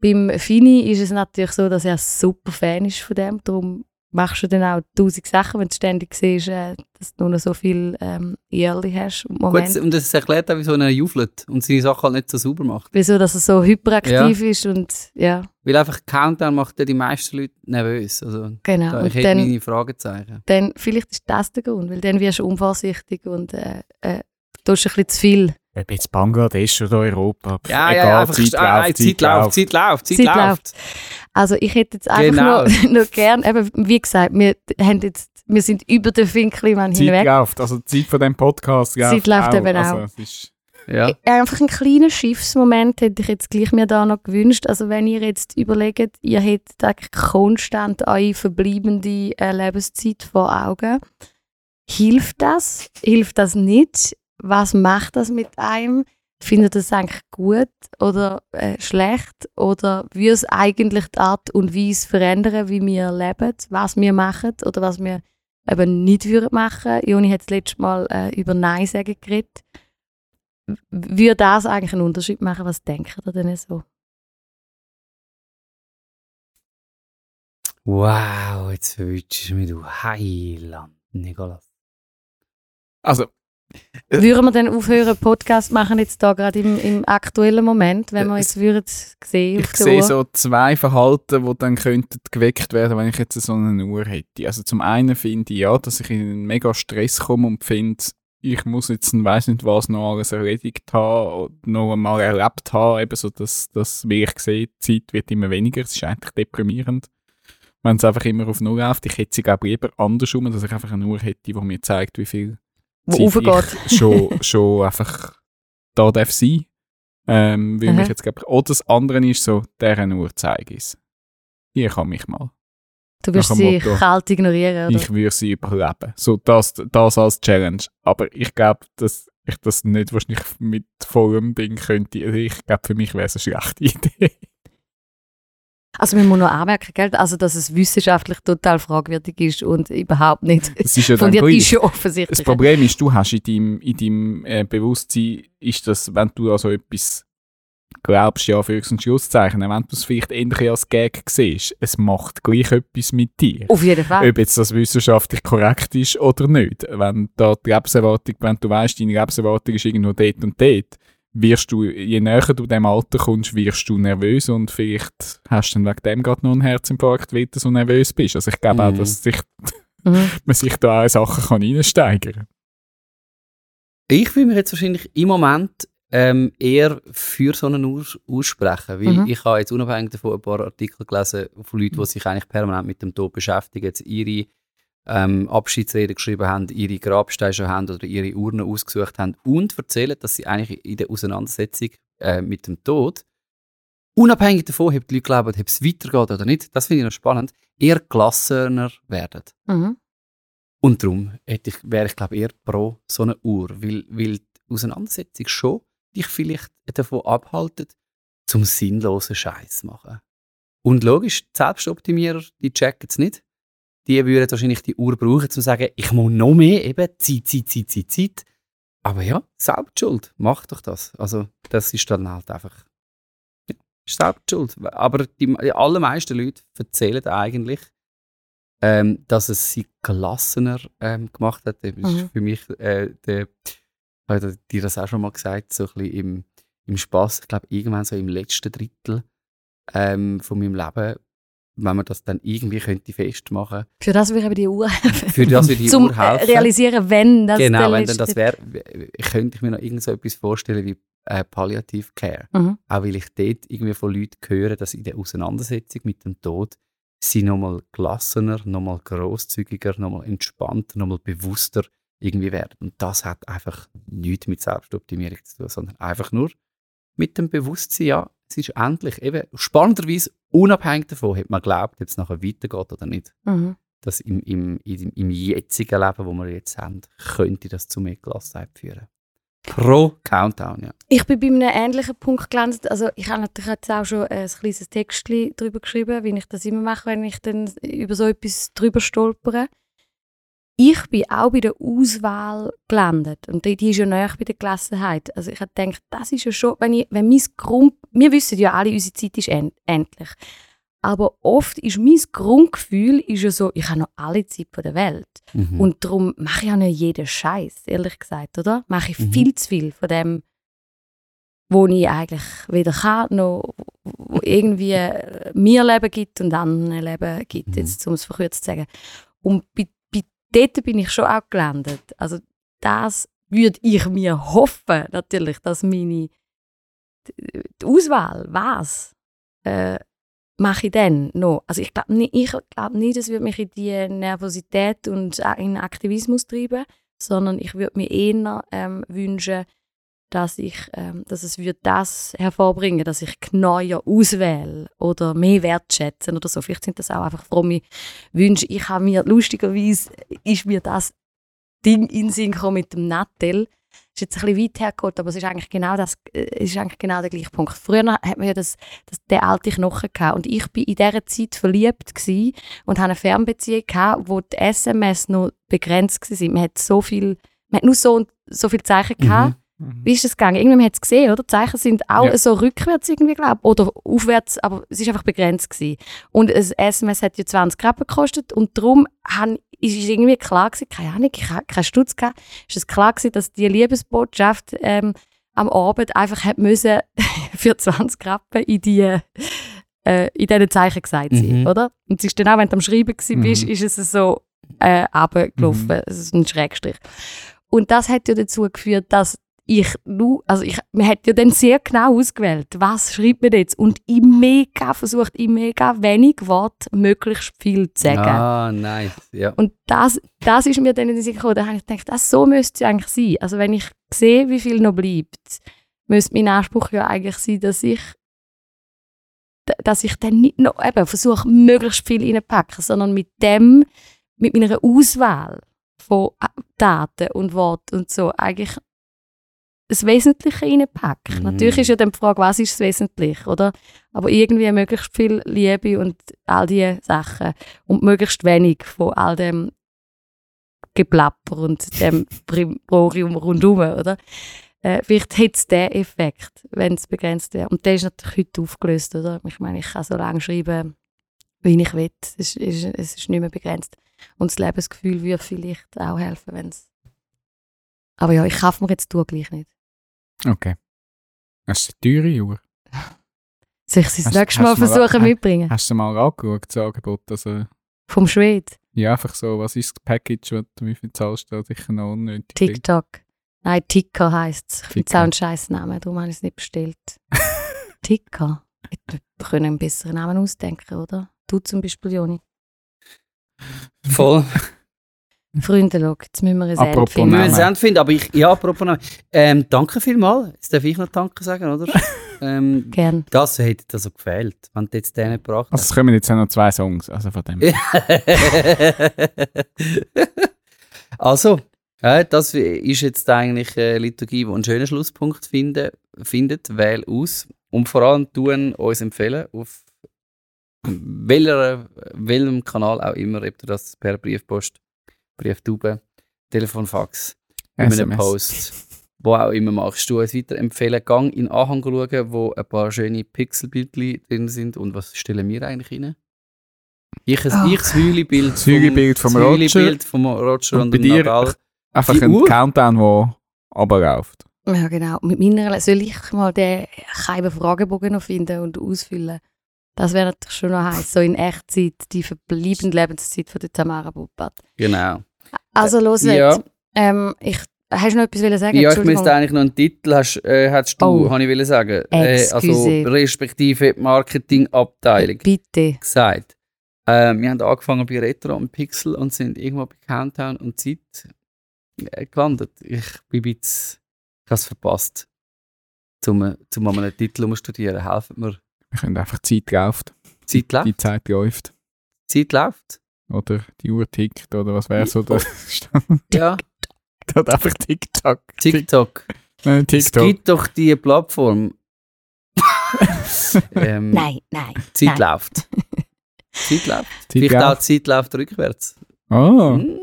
Beim Fini ist es natürlich so, dass er super Fan ist von dem, darum machst du dann auch tausend Sachen, wenn du ständig siehst, äh, dass du nur noch so viel ähm, Ehrlich hast im Moment. Gut, und das erklärt auch, wieso er jufelt und seine Sachen halt nicht so sauber macht. Wieso, dass er so hyperaktiv ist und ja, Weil einfach Countdown macht ja die meisten Leute nervös. Also, genau. da, und ich hätte dann, meine Fragezeichen. dann, vielleicht ist das der Grund, weil dann wirst du unvorsichtig und äh, äh, tust ein bisschen zu viel. Ob jetzt Bangladesch oder Europa. pff, Ja, egal, ja, einfach Zeit ah, läuft, Zeit läuft, Zeit läuft, Zeit Zeit läuft. Also ich hätte jetzt einfach Genau. nur, nur gern, eben, wie gesagt, wir, haben jetzt, wir sind über den Finkelmann Zeit hinweg. läuft, also die Zeit von dem Podcast Zeit läuft läuft auch. eben also, auch. Es ist, Ja. Äh, Einfach einen kleinen Schiffsmoment hätte ich jetzt gleich mir da noch gewünscht. Also wenn ihr jetzt überlegt, ihr hättet eigentlich konstant eure verbleibende äh, Lebenszeit vor Augen. Hilft das? Hilft das nicht? Was macht das mit einem? Findet ihr das eigentlich gut oder äh, schlecht? Oder würde es eigentlich die Art und Weise verändern, wie wir leben, was wir machen oder was wir eben nicht würden machen? Joni hat das letzte Mal äh, über Nein sagen geredet würde das eigentlich einen Unterschied machen? Was denkt ihr denn so? Wow, jetzt verwünschst du mich, du Heiland, Nikolas. also. Würden wir dann aufhören, Podcast machen, jetzt da gerade im, im aktuellen Moment, wenn wir Äh, jetzt würden sehen ich sehe so zwei Verhalten, die dann könnten geweckt werden, wenn ich jetzt so eine Uhr hätte. Also zum einen finde ich ja, dass ich in einen mega Stress komme und finde, ich muss jetzt weiss nicht was noch alles erledigt haben oder noch einmal erlebt haben, eben so, dass, dass wie ich sehe, die Zeit wird immer weniger, es ist eigentlich deprimierend, wenn es einfach immer auf Null läuft. Ich hätte sie glaube lieber andersrum, dass ich einfach eine Uhr hätte, die mir zeigt, wie viel Wo ich schon, schon einfach da darf sein. Ähm, weil Aha. mich jetzt, glaub, oder das andere ist so, deren Uhr zeige ich es. Hier kann mich mal. Du wirst sie Motto, kalt ignorieren, oder? Ich würde sie überleben. So, das, das als Challenge. Aber ich glaube, dass ich das nicht wahrscheinlich mit vollem Ding könnte. Also Ich glaube, für mich wäre es eine schlechte Idee. Also man muss noch anmerken, gell? Also, dass es wissenschaftlich total fragwürdig ist und überhaupt nicht ja fundiert ist ja offensichtlich. Das Problem ist, du hast in deinem, in deinem äh, Bewusstsein, ist das, wenn du also etwas glaubst, ja, für und Schlusszeichen, wenn du es vielleicht ähnlich als Gag siehst, es macht gleich etwas mit dir. Auf jeden Fall. Ob jetzt das wissenschaftlich korrekt ist oder nicht. Wenn da die Lebenserwartung, wenn du weißt, deine Lebenserwartung ist irgendwo dort und dort, wirst du, je näher du dem Alter kommst, wirst du nervös und vielleicht hast du dann wegen dem gerade noch einen Herzinfarkt, weil du so nervös bist. Also ich glaube auch, Mhm. dass sich, Mhm. man sich da auch in Sachen kann reinsteigern kann. Ich will mich jetzt wahrscheinlich im Moment ähm, eher für so einen Ur aussprechen, weil Mhm. ich habe jetzt unabhängig davon ein paar Artikel gelesen von Leuten, die sich eigentlich permanent mit dem Tod beschäftigen, jetzt ihre ähm, Abschiedsreden geschrieben haben, ihre Grabsteine schon haben oder ihre Urnen ausgesucht haben und erzählen, dass sie eigentlich in der Auseinandersetzung äh, mit dem Tod, unabhängig davon, ob die Leute glauben, ob es weitergeht oder nicht, das finde ich noch spannend, eher gelassener werden. Mhm. Und darum ich, wäre ich glaube eher pro so eine Uhr, weil, weil die Auseinandersetzung schon dich vielleicht davon abhaltet, zum sinnlosen Scheiß zu machen. Und logisch, die Selbstoptimierer, die checken es nicht. Die würden wahrscheinlich die Uhr brauchen, um zu sagen, ich muss noch mehr, eben Zeit, Zeit, Zeit, Zeit, Zeit. Aber ja, Selbstschuld, mach doch das. Also das ist dann halt einfach ja, ist Selbstschuld. Aber die, die allermeisten Leute erzählen eigentlich, ähm, dass es sie gelassener ähm, gemacht hat. Das ist Mhm. für mich, äh, der, habe dir das auch schon mal gesagt, so ein bisschen im, im Spaß. Ich glaube, irgendwann so im letzten Drittel ähm, von meinem Leben, wenn man das dann irgendwie könnte festmachen Für das eben die Uhr helfen. Für das würde die Zum Uhr helfen. realisieren, wenn das genau, wenn dann das wäre, könnte ich mir noch irgend so etwas vorstellen wie äh, Palliative Care. Mhm. Auch weil ich dort irgendwie von Leuten höre, dass in der Auseinandersetzung mit dem Tod sie nochmal gelassener, nochmal grosszügiger, nochmal entspannter, nochmal bewusster irgendwie werden. Und das hat einfach nichts mit Selbstoptimierung zu tun, sondern einfach nur mit dem Bewusstsein, ja, es ist endlich, eben spannenderweise, unabhängig davon, ob man glaubt, ob es nachher weitergeht oder nicht. Mhm. Dass im, im, im, im jetzigen Leben, wo wir jetzt haben, könnte das zu mehr Gelassenheit führen. Pro Countdown, ja. Ich bin bei einem ähnlichen Punkt gelandet. Also ich habe natürlich jetzt auch schon ein kleines Textchen darüber geschrieben, wie ich das immer mache, wenn ich dann über so etwas drüber stolpere. Ich bin auch bei der Auswahl gelandet und die, die ist ja näher bei der Gelassenheit. Also ich habe gedacht, das ist ja schon, wenn, ich, wenn mein Grund, wir wissen ja alle, unsere Zeit ist end, endlich. Aber oft ist mein Grundgefühl ist ja so, ich habe noch alle Zeit von der Welt. Mhm. Und darum mache ich auch nicht jeden Scheiß, ehrlich gesagt, oder? Mache ich Mhm. viel zu viel von dem, wo ich eigentlich weder kann, noch wo irgendwie äh, mir Leben gibt und anderen Leben gibt, Mhm. jetzt, um es verkürzt zu sagen. Und bei dort bin ich schon auch gelandet. Also das würde ich mir hoffen, natürlich, dass meine die Auswahl, was äh, mache ich dann noch? Also ich glaube nicht, ich glaub nicht, das würde mich in die Nervosität und in Aktivismus treiben, sondern ich würde mir eher ähm, wünschen, dass ich, ähm, dass es würde das hervorbringen, dass ich neuer auswähle oder mehr wertschätzen oder so. Vielleicht sind das auch einfach fromme Wünsche. Ich habe mir lustigerweise ist mir das Ding in Sinn gekommen mit dem Nattel. Ist jetzt ein bisschen weit hergeholt, aber es ist eigentlich genau das, äh, ist eigentlich genau der gleiche Punkt. Früher hat man ja das, das, den alten Knochen gehabt und ich bin in dieser Zeit verliebt und hatte eine Fernbeziehung gehabt, wo die SMS noch begrenzt waren. Man hat so viel, man hat nur so, so viele Zeichen gehabt. Mhm. Wie ist das gegangen? Irgendwann hat es gesehen, oder? Die Zeichen sind auch Ja. so rückwärts irgendwie, glaube Oder aufwärts, aber es ist einfach begrenzt gewesen. Und ein SMS hat ja 20 Rappen gekostet und darum han, ist es irgendwie klar gewesen, keine Ahnung, ich habe keinen Stutz gehabt, ist es klar gewesen, dass die Liebesbotschaft ähm, am Abend einfach hat müssen für 20 Rappen in die äh, in diesen Zeichen gesagt sein, Mhm. oder? Und es ist dann auch, wenn du am Schreiben bist, Mhm. ist es so äh, runtergelaufen, Mhm. es ist ein Schrägstrich. Und das hat ja dazu geführt, dass ich nur, also ich, man hat ja dann sehr genau ausgewählt, was schreibt man jetzt und ich mega versucht, in mega wenig Wort möglichst viel zu sagen. Ah, nice. Ja. Und das, das ist mir dann in den Sinn gekommen, da habe ich gedacht, das, so müsste es eigentlich sein. Also wenn ich sehe, wie viel noch bleibt, müsste mein Anspruch ja eigentlich sein, dass ich dass ich dann nicht noch eben versuche, möglichst viel reinzupacken, sondern mit dem, mit meiner Auswahl von Daten und Worten und so eigentlich das Wesentliche reinpacke. Mhm. Natürlich ist ja dann die Frage, was ist das Wesentliche, oder? Aber irgendwie möglichst viel Liebe und all diese Sachen und möglichst wenig von all dem Geplapper und dem Primorium rundherum, oder? Äh, vielleicht hat es den Effekt, wenn es begrenzt wäre. Und der ist natürlich heute aufgelöst, oder? Ich meine, ich kann so lange schreiben, wie ich will. Es ist, es ist nicht mehr begrenzt. Und das Lebensgefühl würde vielleicht auch helfen, wenn es... Aber ja, ich kaufe mir jetzt Uhr gleich nicht. Okay. Hast du eine teure Uhr? Soll ich sie das nächste Mal mal- versuchen äh, mitbringen? Hast du mal angeschaut, das Angebot? Also, Vom Schwed, ja, einfach so, was ist das Package, was du, wie viel zahlst du? Sicher noch unnötig. TikTok. Nein, Ticker heisst es. Ich finde es auch ein scheiß Name, darum habe ich es nicht bestellt. Ticker. Wir können einen besseren Namen ausdenken, oder? Du zum Beispiel, Joni. Voll. Freunde, schau, jetzt müssen wir ein Apropos Ende finden. Wir müssen Ende finden, aber ich, ja, apropos Namen. Ähm, danke vielmals. Jetzt darf ich noch Danke sagen, oder? ähm, Gern. das hätte dir so gefehlt, wenn du jetzt den nicht gebracht Also, es kommen jetzt noch zwei Songs, also von dem. also, äh, das ist jetzt eigentlich eine Liturgie, die einen schönen Schlusspunkt finde, findet. Wähl aus. Und vor allem tun uns empfehlen, auf welcher, welchem Kanal auch immer, ob du das per Briefpost, Brieftube, Telefonfax, in einem SMS. Post, wo auch immer machst, du uns weiterempfehlen. Gang in den Anhang schauen, wo ein paar schöne Pixelbildchen drin sind. Und was stellen wir eigentlich rein? Ich, ein, Ach. ich das Hüli-Bild vom das Roger. Hüli-Bild vom Roger Und und, bei dir- Nadal. Einfach Die ein Uhr? Countdown, der runterläuft. Ja, genau. Mit meiner soll ich mal den geheimen Fragebogen noch finden und ausfüllen. Das wäre natürlich schon noch heiß, so in Echtzeit, die verbleibende Lebenszeit von der Tamara Buppat. Genau. Also, los ja. jetzt. Ähm, ich, hast du noch etwas wollen sagen? Ja, ich müsste eigentlich noch einen Titel, hast, äh, hättest du, Oh. habe ich sagen. Äh, also, respektive Marketingabteilung Bitte. gesagt. Äh, wir haben angefangen bei Retro und Pixel und sind irgendwo bei Countdown und Zeit äh, gelandet. Ich bin bisschen, ich habe es verpasst, zum, zum mal einen Titel umstudieren. Helfen mir. Wir können einfach Zeit läuft. Zeit läuft. Die Zeit läuft. Zeit läuft. Oder die Uhr tickt, oder was wäre so der Stand? Ja. Oder einfach TikTok. TikTok. Nein, Es TikTok. gibt doch die Plattform. ähm, Nein, nein. Zeit nein. läuft. Zeit läuft. Zeit Vielleicht auch läuft. Zeit läuft rückwärts. Oh, Mm,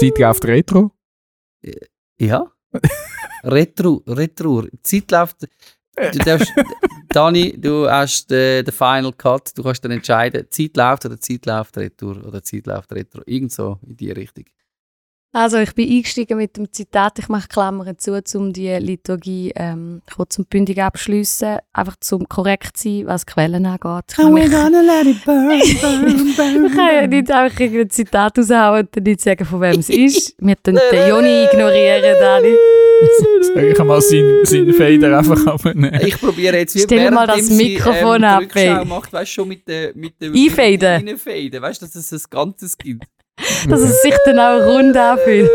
Zeit läuft Retro. Ja. Retro, Retro. Zeit läuft. Du darfst, Dani, du hast den, den Final Cut. Du kannst dann entscheiden, Zeit läuft oder Zeit läuft Retour oder Zeit läuft Retro. Irgend so in die Richtung. Also ich bin eingestiegen mit dem Zitat, ich mache Klammern zu, um die Liturgie ähm, kurz und bündig abschliessen, einfach zum korrekt zu sein, was Quellen angeht. Ich kann, mich, let it burn, ich kann ja nicht einfach irgendein Zitat raushauen und dann nicht sagen, von wem es ist. Wir können den Joni ignorieren, Dani. Ich mal seinen, seinen Fader einfach abnehmen? Ich probiere jetzt, wie Stell mal das währenddem sie, Mikrofon ähm, ab, ey. macht, weißt du, schon mit der mit der Einfaden. Einfaden, weißt du, dass es ein Ganzes gibt. Dass es sich dann auch rund anfühlt.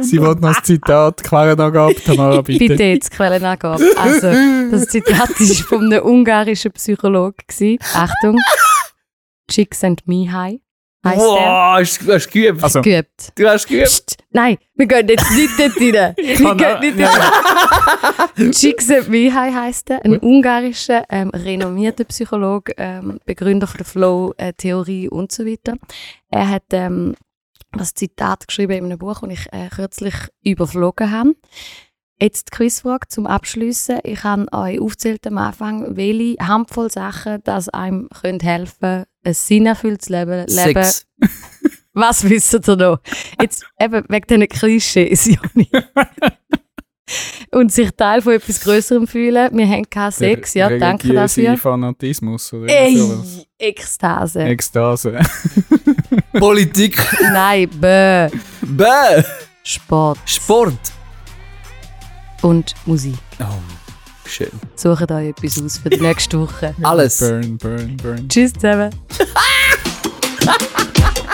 Sie wollte noch das Zitat Quellenangabe, Tamara, bitte. Bitte jetzt Quellenangabe. Also, das Zitat ist von einem ungarischen Psychologen. Achtung. Chicks and me high. Der. Wow, hast du geübt? Also, Geübt. du hast geübt? Psst, nein, wir gehen jetzt nicht dort rein. Wir gehen nicht rein. Csikszentmihalyi heisst er, ein ungarischer, ähm, renommierter Psychologe, ähm, Begründer von der Flow-Theorie und so weiter. Er hat ähm, das Zitat geschrieben in einem Buch, das ich äh, kürzlich überflogen habe. Jetzt die Quizfrage zum Abschliessen. Ich habe euch aufgezählt am Anfang, welche Handvoll Sachen, das einem können helfen ein sinnerfülltes Leben leben. Sex. Was wisst ihr noch? Jetzt eben wegen diesen Klischees, Joni. Und sich Teil von etwas Größerem fühlen. Wir haben keinen Sex, ja, der danke dafür. Fanatismus oder irgend sowas. Ey, Ekstase. Ekstase. Politik. Nein, bäh. Bäh. Sport Sport. und Musik. Oh, schön. Sucht euch etwas aus für die nächste Woche. Alles. Burn, burn, burn. Tschüss zusammen.